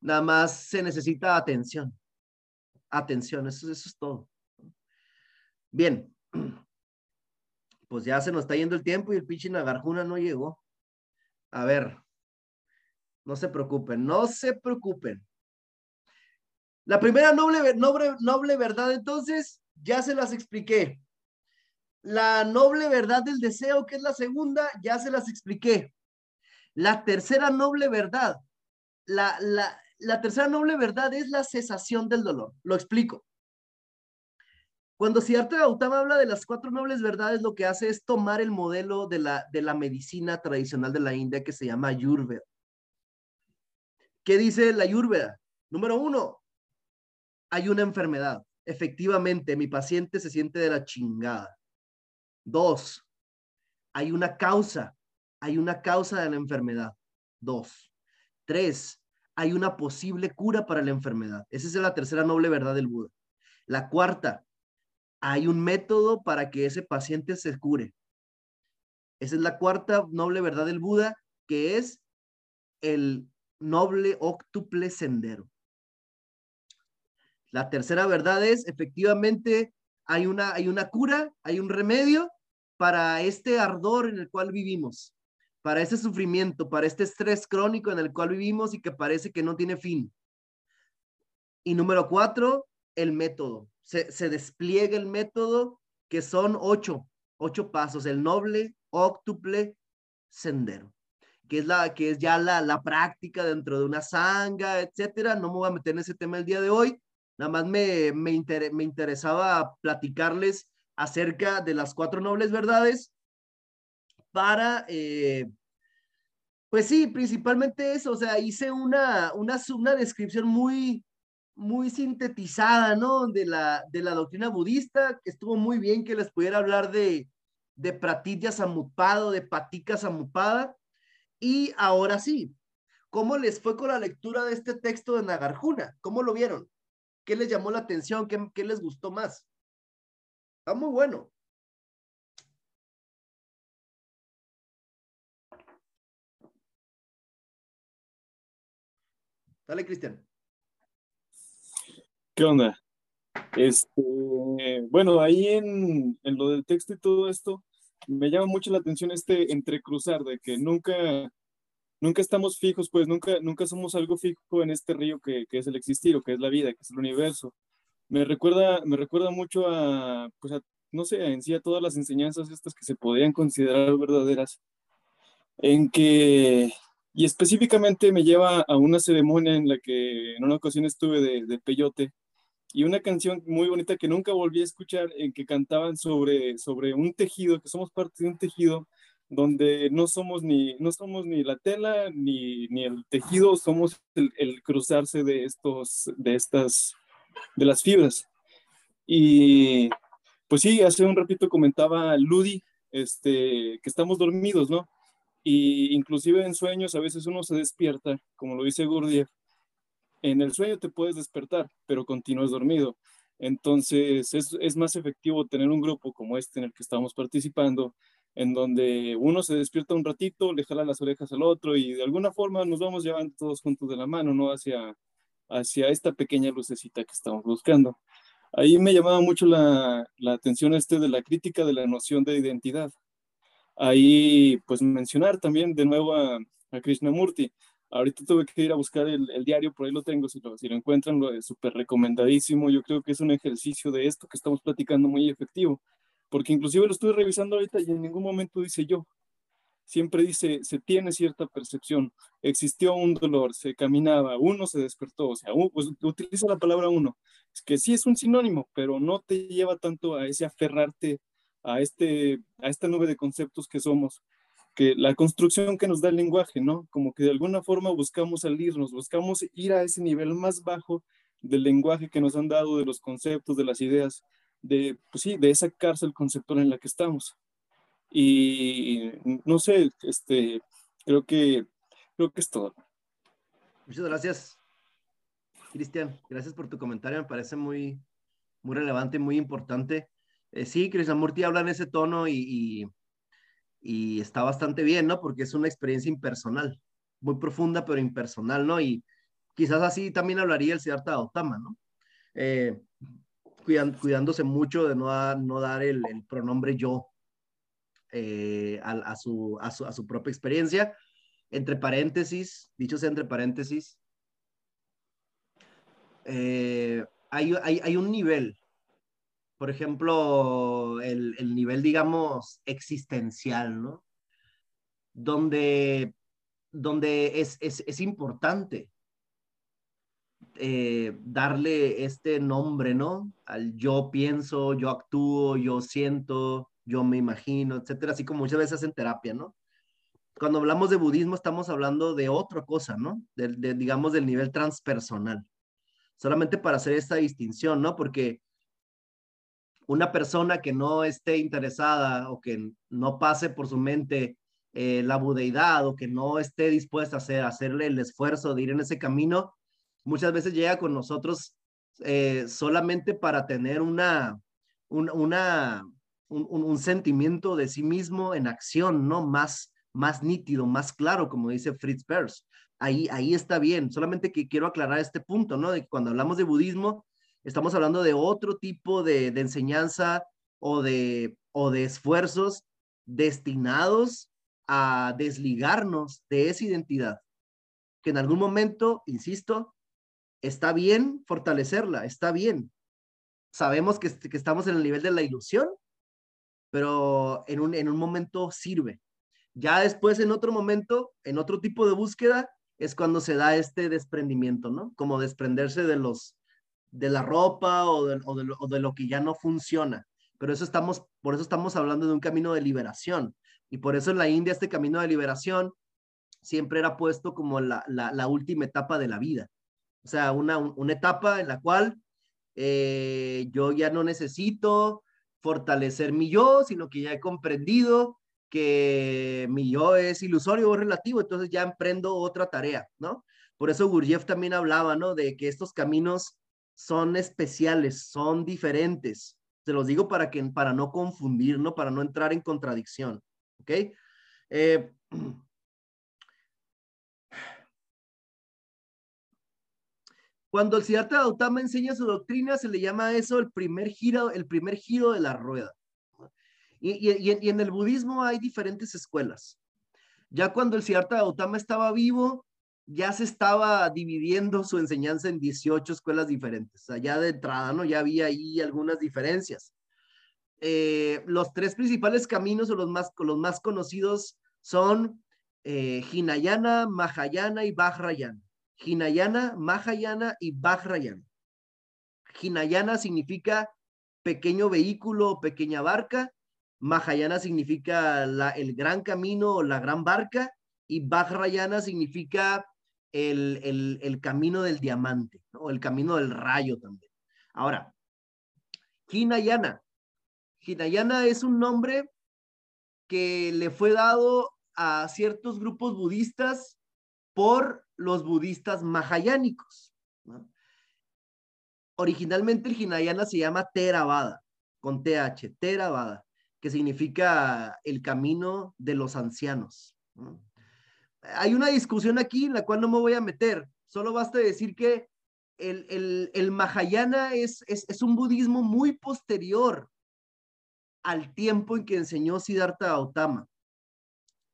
nada más se necesita atención atención, eso, es todo. Bien, pues ya se nos está yendo el tiempo y el pinche Nagarjuna no llegó. A ver, no se preocupen, no se preocupen. La primera noble, noble, noble verdad, entonces, ya se las expliqué. La noble verdad del deseo, que es la segunda, ya se las expliqué. La tercera noble verdad, la, la, la tercera noble verdad es la cesación del dolor. Lo explico. Cuando Siddhartha Gautama habla de las cuatro nobles verdades, lo que hace es tomar el modelo de la, de la medicina tradicional de la India que se llama Ayurveda. ¿Qué dice la Ayurveda? Número uno, hay una enfermedad. Efectivamente, mi paciente se siente de la chingada. Dos, hay una causa. Hay una causa de la enfermedad. Dos. Tres, hay una posible cura para la enfermedad. Esa es la tercera noble verdad del Buda. La cuarta, hay un método para que ese paciente se cure. Esa es la cuarta noble verdad del Buda, que es el noble octuple sendero. La tercera verdad es, efectivamente, hay una, hay una cura, hay un remedio para este ardor en el cual vivimos, para este sufrimiento, para este estrés crónico en el cual vivimos y que parece que no tiene fin. Y número cuatro, el método. Se, despliega el método que son ocho, ocho pasos, el noble, óctuple, sendero, que es, la, que es ya la, la práctica dentro de una sanga, etcétera. No me voy a meter en ese tema el día de hoy, nada más me, me, me interesaba platicarles acerca de las cuatro nobles verdades para, eh, pues sí, principalmente eso, o sea, hice una, una, una descripción muy, muy sintetizada, ¿no? De la, de la doctrina budista, que estuvo muy bien que les pudiera hablar de, de Pratitya Samutpada, de Patika Samutpada. Y ahora sí, ¿cómo les fue con la lectura de este texto de Nagarjuna? ¿Cómo lo vieron? ¿Qué les llamó la atención? ¿Qué, qué les gustó más? Está muy bueno. Dale, Cristian. ¿Qué onda? Este, bueno, ahí en, en, lo del texto y todo esto, me llama mucho la atención este entrecruzar de que nunca, nunca estamos fijos, pues nunca, nunca somos algo fijo en este río que, que es el existir o que es la vida, que es el universo me recuerda, me recuerda mucho a, pues a, no sé, en sí a todas las enseñanzas estas que se podían considerar verdaderas, en que, y específicamente me lleva a una ceremonia en la que en una ocasión estuve de, de peyote, y una canción muy bonita que nunca volví a escuchar, en que cantaban sobre, sobre un tejido, que somos parte de un tejido donde no somos ni, no somos ni la tela ni, ni el tejido, somos el, el cruzarse de, estos, de estas de las fibras. Y pues sí, hace un ratito comentaba Ludi, este, que estamos dormidos, ¿no? Y inclusive en sueños a veces uno se despierta, como lo dice Gurdjieff, en el sueño te puedes despertar, pero continúas dormido. Entonces es, es, más efectivo tener un grupo como este en el que estamos participando, en donde uno se despierta un ratito, le jala las orejas al otro y de alguna forma nos vamos llevando todos juntos de la mano, ¿no? Hacia, hacia esta pequeña lucecita que estamos buscando. Ahí me llamaba mucho la, la atención este de la crítica de la noción de identidad. Ahí, pues mencionar también de nuevo a, a Krishnamurti. Ahorita tuve que ir a buscar el, el, diario, por ahí lo tengo, si lo, si lo encuentran, lo es súper recomendadísimo. Yo creo que es un ejercicio de esto que estamos platicando muy efectivo, porque inclusive lo estoy revisando ahorita y en ningún momento dice yo, siempre dice, se tiene cierta percepción, existió un dolor, se caminaba, uno se despertó, o sea, pues, utiliza la palabra uno, es que sí es un sinónimo, pero no te lleva tanto a ese aferrarte a, este, a esta nube de conceptos que somos, que la construcción que nos da el lenguaje, ¿no? Como que de alguna forma buscamos salirnos, buscamos ir a ese nivel más bajo del lenguaje que nos han dado, de los conceptos, de las ideas, de, pues sí, de esa cárcel conceptual en la que estamos. Y no sé, este, creo que, creo que es todo. Muchas gracias, Cristian. Gracias por tu comentario. Me parece muy, muy relevante, muy importante. Eh, sí, Krishnamurti habla en ese tono y, y, está bastante bien, ¿no? Porque es una experiencia impersonal, muy profunda, pero impersonal, ¿no? Y quizás así también hablaría el Siddhartha Gautama, ¿no? Eh, cuidándose mucho de no, dar el, el pronombre yo eh, a, su, a, su, a, su, propia experiencia. Entre paréntesis, dichos entre paréntesis, eh, hay, hay, hay, un nivel, por ejemplo, el, el nivel, digamos, existencial, ¿no? Donde, donde es, es, es importante eh, darle este nombre, ¿no? Al yo pienso, yo actúo, yo siento, yo me imagino, etcétera, así como muchas veces en terapia, ¿no? Cuando hablamos de budismo estamos hablando de otra cosa, ¿no? De, digamos, del nivel transpersonal. Solamente para hacer esta distinción, ¿no? Porque una persona que no esté interesada o que no pase por su mente eh, la budeidad o que no esté dispuesta a hacer, hacerle el esfuerzo de ir en ese camino, muchas veces llega con nosotros eh, solamente para tener una, un, una, un, sentimiento de sí mismo en acción, ¿no? Más, más nítido, más claro, como dice Fritz Perls. Ahí, ahí está bien, solamente que quiero aclarar este punto, ¿no? De que cuando hablamos de budismo, Estamos hablando de otro tipo de, enseñanza o de, o de esfuerzos destinados a desligarnos de esa identidad, que en algún momento, insisto, está bien fortalecerla, está bien. Sabemos que, que estamos en el nivel de la ilusión, pero en un, en un momento sirve. Ya después, en otro momento, en otro tipo de búsqueda, es cuando se da este desprendimiento, ¿no? Como desprenderse de los, de la ropa o de, lo, de lo que ya no funciona. Pero eso estamos, por eso estamos hablando de un camino de liberación. Y por eso en la India este camino de liberación siempre era puesto como la, la, la última etapa de la vida. O sea, una, una etapa en la cual eh, yo ya no necesito fortalecer mi yo, sino que ya he comprendido que mi yo es ilusorio o relativo, entonces ya emprendo otra tarea, ¿no? Por eso Gurdjieff también hablaba, ¿no? De que estos caminos son especiales, son diferentes. Se los digo para que para no confundir, ¿no? Para no entrar en contradicción, ¿ok? Eh, Cuando el Siddhartha Gautama enseña su doctrina, se le llama eso el primer giro, el primer giro de la rueda. Y, y, y en el budismo hay diferentes escuelas. Ya cuando el Siddhartha Gautama estaba vivo, ya se estaba dividiendo su enseñanza en 18 escuelas diferentes. Ya de entrada, ¿no? Ya había ahí algunas diferencias. Eh, los tres principales caminos o los más, los más conocidos son eh, Hinayana, Mahayana y Vajrayana. Hinayana, Mahayana y Vajrayana. Hinayana significa pequeño vehículo o pequeña barca. Mahayana significa la, el gran camino o la gran barca. Y Vajrayana significa el, el, el camino del diamante, ¿no? el camino del rayo también. Ahora, Hinayana. Hinayana es un nombre que le fue dado a ciertos grupos budistas por los budistas mahayánicos. Originalmente el Hinayana se llama Theravada, con TH, Theravada, que significa el camino de los ancianos. ¿no? Hay una discusión aquí en la cual no me voy a meter, solo basta decir que el, el, el Mahayana es, es, es un budismo muy posterior al tiempo en que enseñó Siddhartha Gautama.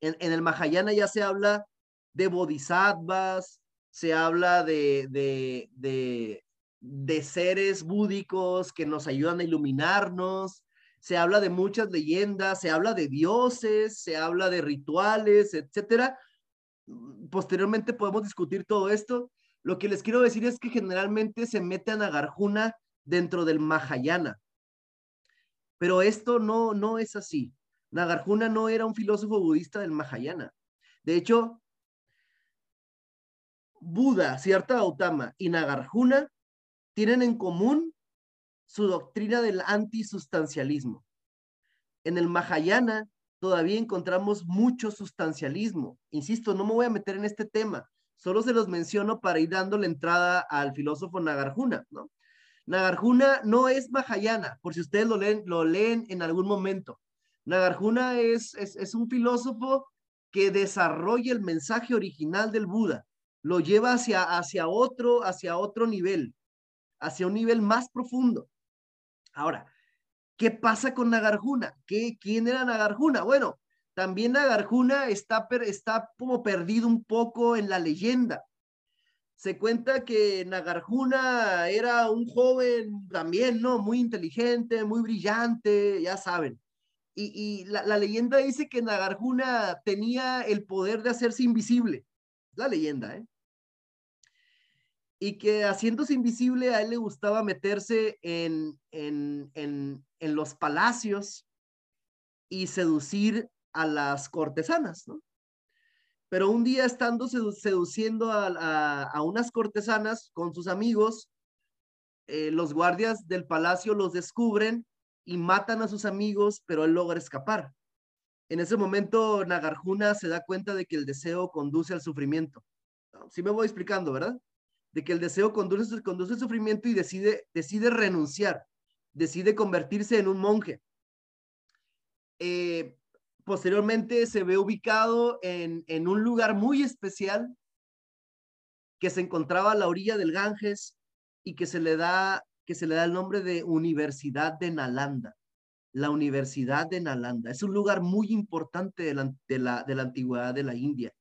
En, en, el Mahayana ya se habla de bodhisattvas, se habla de, de, de, de, seres búdicos que nos ayudan a iluminarnos, se habla de muchas leyendas, se habla de dioses, se habla de rituales, etcétera. Posteriormente podemos discutir todo esto. Lo que les quiero decir es que generalmente se mete a Nagarjuna dentro del Mahayana. Pero esto no, no es así. Nagarjuna no era un filósofo budista del Mahayana. De hecho, Buda, Siddhartha Gautama y Nagarjuna tienen en común su doctrina del antisustancialismo. En el Mahayana todavía encontramos mucho sustancialismo. Insisto, no me voy a meter en este tema, solo se los menciono para ir dando la entrada al filósofo Nagarjuna, ¿no? Nagarjuna no es Mahayana, por si ustedes lo leen, lo leen en algún momento. Nagarjuna es, es, es un filósofo que desarrolla el mensaje original del Buda, lo lleva hacia, hacia, otro, hacia otro nivel, hacia un nivel más profundo. Ahora, ¿qué pasa con Nagarjuna? ¿Qué, ¿Quién era Nagarjuna? Bueno, también Nagarjuna está, como perdido un poco en la leyenda. Se cuenta que Nagarjuna era un joven también, ¿no? Muy inteligente, muy brillante, ya saben. Y, y la, la, leyenda dice que Nagarjuna tenía el poder de hacerse invisible. La leyenda, ¿eh? Y que haciéndose invisible a él le gustaba meterse en, en, en, en los palacios y seducir a las cortesanas, ¿no? Pero un día estando sedu seduciendo a, a, a, unas cortesanas con sus amigos, eh, los guardias del palacio los descubren y matan a sus amigos, pero él logra escapar. En ese momento Nagarjuna se da cuenta de que el deseo conduce al sufrimiento. Sí me voy explicando, ¿verdad? De que el deseo conduce, conduce al sufrimiento y decide, decide renunciar, decide convertirse en un monje. Eh, posteriormente se ve ubicado en, en, un lugar muy especial que se encontraba a la orilla del Ganges y que se le da que se le da el nombre de Universidad de Nalanda. La Universidad de Nalanda. Es un lugar muy importante de la, de la, de la antigüedad de la India,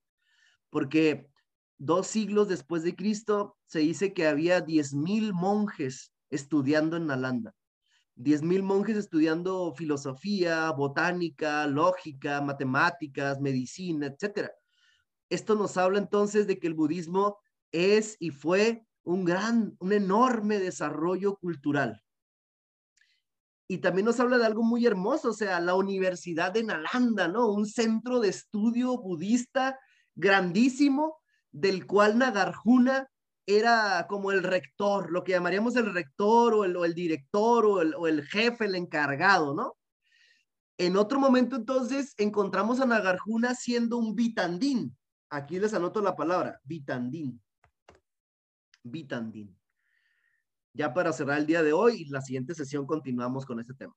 porque dos siglos después de Cristo se dice que había 10.000 monjes estudiando en Nalanda. 10.000 monjes estudiando filosofía, botánica, lógica, matemáticas, medicina, etc. Esto nos habla entonces de que el budismo es y fue un gran, un enorme desarrollo cultural. Y también nos habla de algo muy hermoso, o sea, la Universidad de Nalanda, ¿no? Un centro de estudio budista grandísimo, del cual Nagarjuna era como el rector, lo que llamaríamos el rector o el, director o el, jefe, el encargado, ¿no? En otro momento entonces encontramos a Nagarjuna siendo un bitandín. Aquí les anoto la palabra, bitandín. Bitandín. Ya para cerrar el día de hoy la siguiente sesión continuamos con este tema.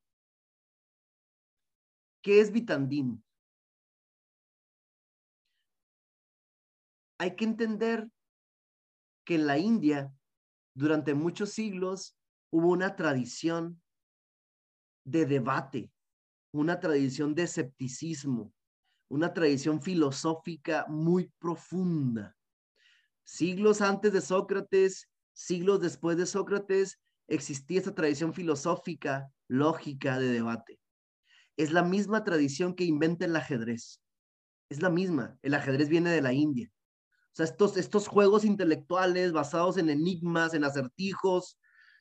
¿Qué es bitandín? Hay que entender que en la India, durante muchos siglos, hubo una tradición de debate, una tradición de escepticismo, una tradición filosófica muy profunda. Siglos antes de Sócrates, siglos después de Sócrates, existía esa tradición filosófica, lógica de debate. Es la misma tradición que inventa el ajedrez. Es la misma. El ajedrez viene de la India sea, estos, estos juegos intelectuales basados en enigmas, en acertijos,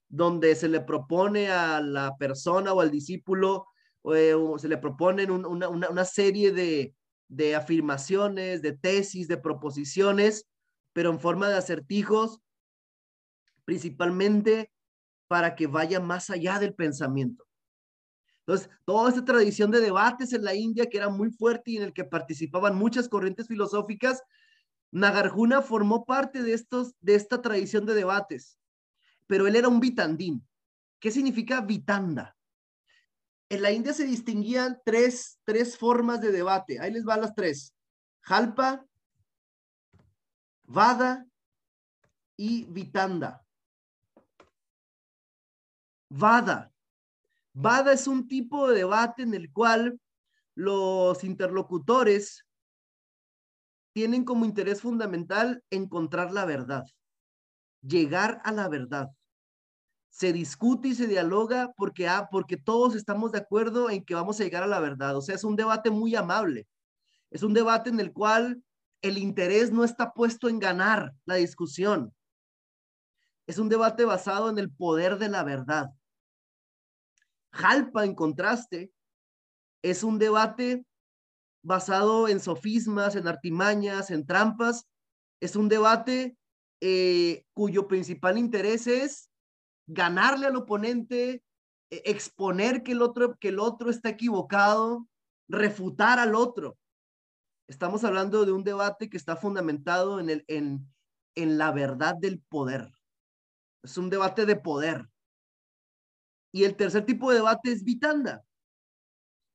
donde se le propone a la persona o al discípulo, eh, o se le proponen una, una, serie de, de afirmaciones, de tesis, de proposiciones, pero en forma de acertijos, principalmente para que vaya más allá del pensamiento. Entonces, toda esta tradición de debates en la India que era muy fuerte y en el que participaban muchas corrientes filosóficas, Nagarjuna formó parte de, estos, de esta tradición de debates, pero él era un vitandín. ¿Qué significa vitanda? En la India se distinguían tres, tres formas de debate. Ahí les van las tres. Jalpa, Vada y Vitanda. Vada. Vada es un tipo de debate en el cual los interlocutores tienen como interés fundamental encontrar la verdad, llegar a la verdad. Se discute y se dialoga porque, ah, porque todos estamos de acuerdo en que vamos a llegar a la verdad. O sea, es un debate muy amable. Es un debate en el cual el interés no está puesto en ganar la discusión. Es un debate basado en el poder de la verdad. Jalpa, en contraste, es un debate basado en sofismas, en artimañas, en trampas. Es un debate eh, cuyo principal interés es ganarle al oponente, e, exponer que el otro, que el otro está equivocado, refutar al otro. Estamos hablando de un debate que está fundamentado en, el, en, en la verdad del poder. Es un debate de poder. Y el tercer tipo de debate es vitanda.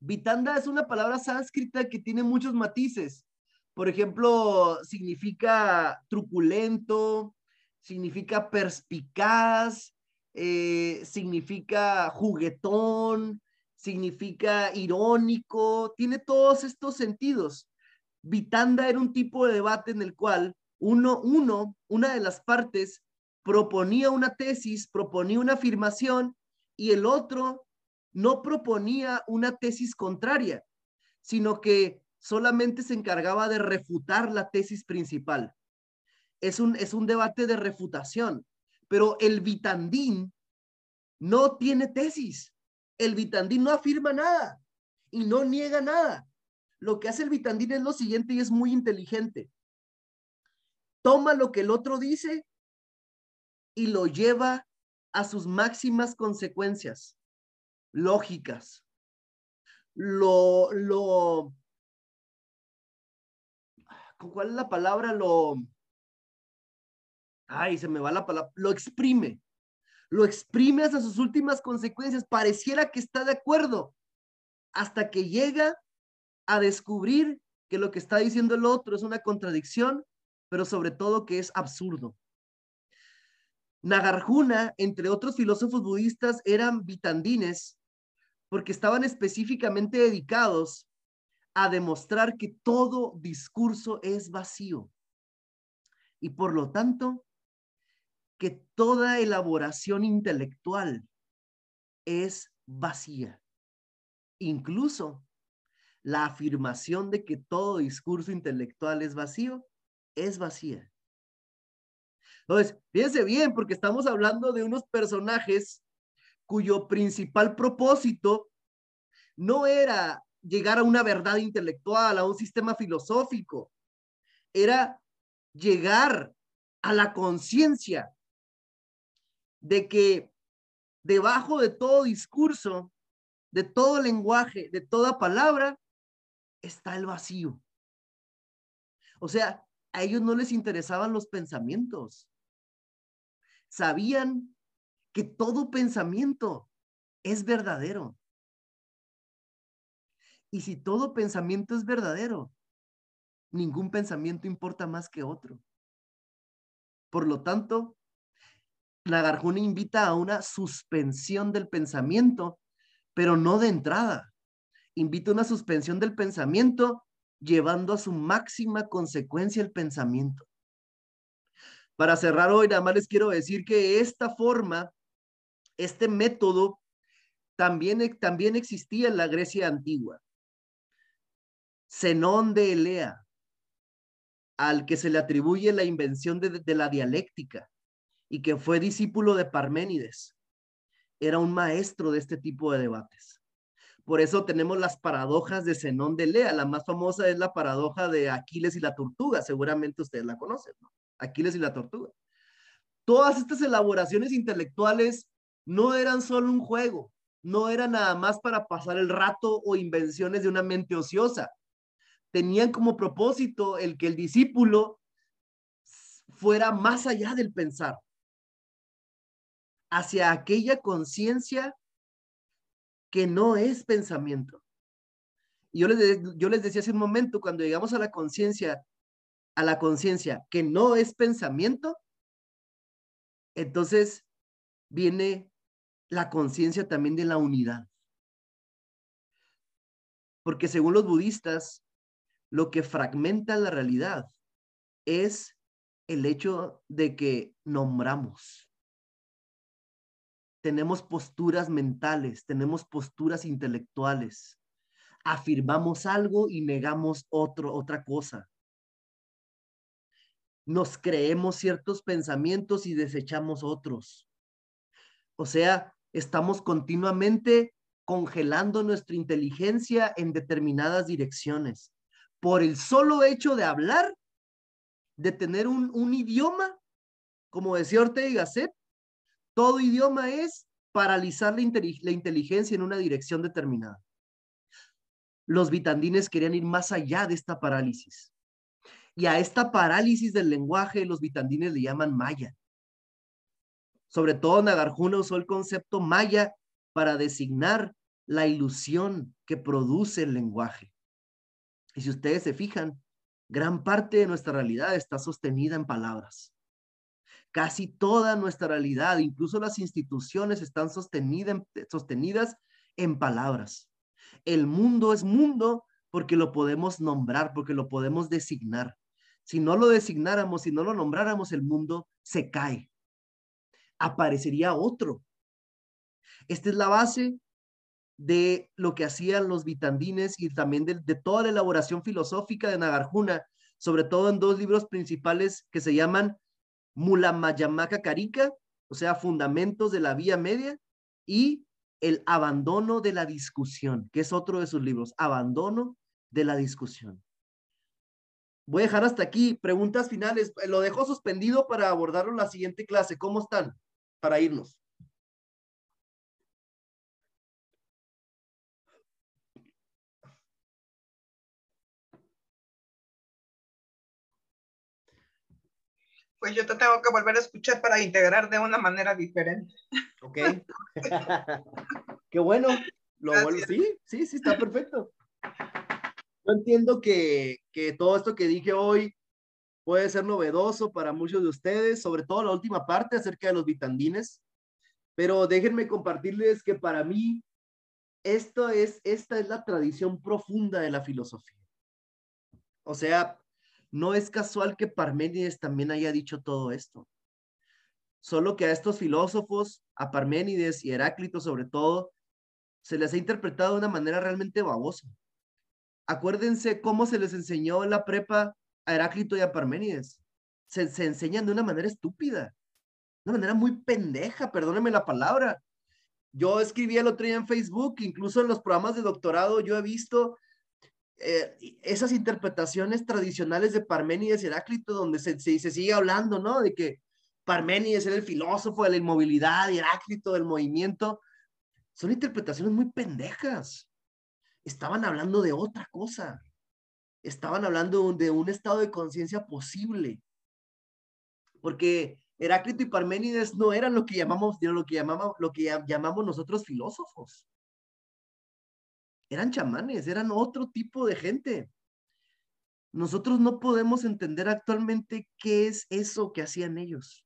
Vitanda es una palabra sánscrita que tiene muchos matices. Por ejemplo, significa truculento, significa perspicaz, eh, significa juguetón, significa irónico, tiene todos estos sentidos. Vitanda era un tipo de debate en el cual uno, uno, una de las partes proponía una tesis, proponía una afirmación y el otro no proponía una tesis contraria, sino que solamente se encargaba de refutar la tesis principal. Es un, es un debate de refutación, pero el vitandín no tiene tesis. El vitandín no afirma nada y no niega nada. Lo que hace el vitandín es lo siguiente y es muy inteligente. Toma lo que el otro dice y lo lleva a sus máximas consecuencias lógicas. Lo, lo, ¿cuál es la palabra? Lo, ay, se me va la palabra, lo exprime, lo exprime hasta sus últimas consecuencias, pareciera que está de acuerdo, hasta que llega a descubrir que lo que está diciendo el otro es una contradicción, pero sobre todo que es absurdo. Nagarjuna, entre otros filósofos budistas, eran vitandines porque estaban específicamente dedicados a demostrar que todo discurso es vacío y por lo tanto que toda elaboración intelectual es vacía. Incluso la afirmación de que todo discurso intelectual es vacío es vacía. Entonces, fíjense bien, porque estamos hablando de unos personajes cuyo principal propósito no era llegar a una verdad intelectual, a un sistema filosófico, era llegar a la conciencia de que debajo de todo discurso, de todo lenguaje, de toda palabra, está el vacío. O sea, a ellos no les interesaban los pensamientos. Sabían que todo pensamiento es verdadero. Y si todo pensamiento es verdadero, ningún pensamiento importa más que otro. Por lo tanto, Nagarjuna invita a una suspensión del pensamiento, pero no de entrada. Invita a una suspensión del pensamiento llevando a su máxima consecuencia el pensamiento. Para cerrar hoy, nada más les quiero decir que esta forma, este método, también, también existía en la Grecia antigua. Zenón de Elea, al que se le atribuye la invención de, la dialéctica y que fue discípulo de Parménides, era un maestro de este tipo de debates. Por eso tenemos las paradojas de Zenón de Elea. La más famosa es la paradoja de Aquiles y la tortuga. Seguramente ustedes la conocen, ¿no? Aquiles y la tortuga. Todas estas elaboraciones intelectuales no eran solo un juego, no eran nada más para pasar el rato o invenciones de una mente ociosa tenían como propósito el que el discípulo fuera más allá del pensar, hacia aquella conciencia que no es pensamiento. Yo les, yo les decía hace un momento, cuando llegamos a la conciencia, a la conciencia que no es pensamiento, entonces viene la conciencia también de la unidad. Porque según los budistas, lo que fragmenta la realidad es el hecho de que nombramos. Tenemos posturas mentales, tenemos posturas intelectuales. Afirmamos algo y negamos otro, otra cosa. Nos creemos ciertos pensamientos y desechamos otros. O sea, estamos continuamente congelando nuestra inteligencia en determinadas direcciones por el solo hecho de hablar, de tener un, idioma, como decía Ortega y Gasset, todo idioma es paralizar la, la inteligencia en una dirección determinada. Los vitandines querían ir más allá de esta parálisis. Y a esta parálisis del lenguaje los vitandines le llaman maya. Sobre todo Nagarjuna usó el concepto maya para designar la ilusión que produce el lenguaje. Y si ustedes se fijan, gran parte de nuestra realidad está sostenida en palabras. Casi toda nuestra realidad, incluso las instituciones, están sostenidas en palabras. El mundo es mundo porque lo podemos nombrar, porque lo podemos designar. Si no lo designáramos, si no lo nombráramos, el mundo se cae. Aparecería otro. Esta es la base de lo que hacían los vitandines y también de, toda la elaboración filosófica de Nagarjuna, sobre todo en dos libros principales que se llaman Mulamayamaka Karika, o sea, Fundamentos de la Vía Media, y El Abandono de la Discusión, que es otro de sus libros, Abandono de la Discusión. Voy a dejar hasta aquí. Preguntas finales. Lo dejo suspendido para abordarlo en la siguiente clase. ¿Cómo están? Para irnos. pues yo te tengo que volver a escuchar para integrar de una manera diferente. Ok. Qué bueno. Lo Sí, sí, sí, está perfecto. Yo entiendo que, que todo esto que dije hoy puede ser novedoso para muchos de ustedes, sobre todo la última parte acerca de los vitandines, pero déjenme compartirles que para mí esto es, esta es la tradición profunda de la filosofía. O sea, no es casual que Parménides también haya dicho todo esto. Solo que a estos filósofos, a Parménides y Heráclito sobre todo, se les ha interpretado de una manera realmente babosa. Acuérdense cómo se les enseñó en la prepa a Heráclito y a Parménides. Se, se enseñan de una manera estúpida, una manera muy pendeja, perdónenme la palabra. Yo escribí el otro día en Facebook, incluso en los programas de doctorado, yo he visto eh, esas interpretaciones tradicionales de Parménides y Heráclito, donde se, se, sigue hablando, ¿no? De que Parménides era el filósofo de la inmovilidad Heráclito del movimiento. Son interpretaciones muy pendejas. Estaban hablando de otra cosa estaban hablando de un estado de conciencia posible. Porque Heráclito y Parménides no eran lo que llamamos, lo que llamamos, lo que llamamos nosotros filósofos. Eran chamanes, eran otro tipo de gente. Nosotros no podemos entender actualmente qué es eso que hacían ellos.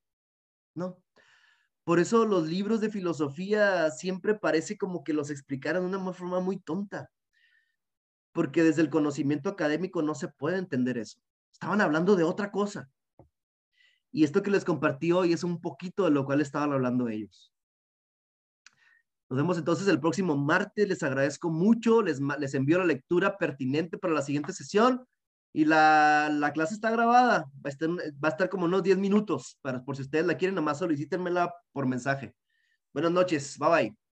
No. Por eso los libros de filosofía siempre parece como que los explicaron de una forma muy tonta porque desde el conocimiento académico no se puede entender eso. Estaban hablando de otra cosa. Y esto que les compartí hoy es un poquito de lo cual estaban hablando ellos. Nos vemos entonces el próximo martes. Les agradezco mucho. Les, les envío la lectura pertinente para la siguiente sesión. Y la, la clase está grabada. Va a, estar, como unos 10 minutos. Para, por si ustedes la quieren, nomás solicítenmela por mensaje. Buenas noches. Bye bye.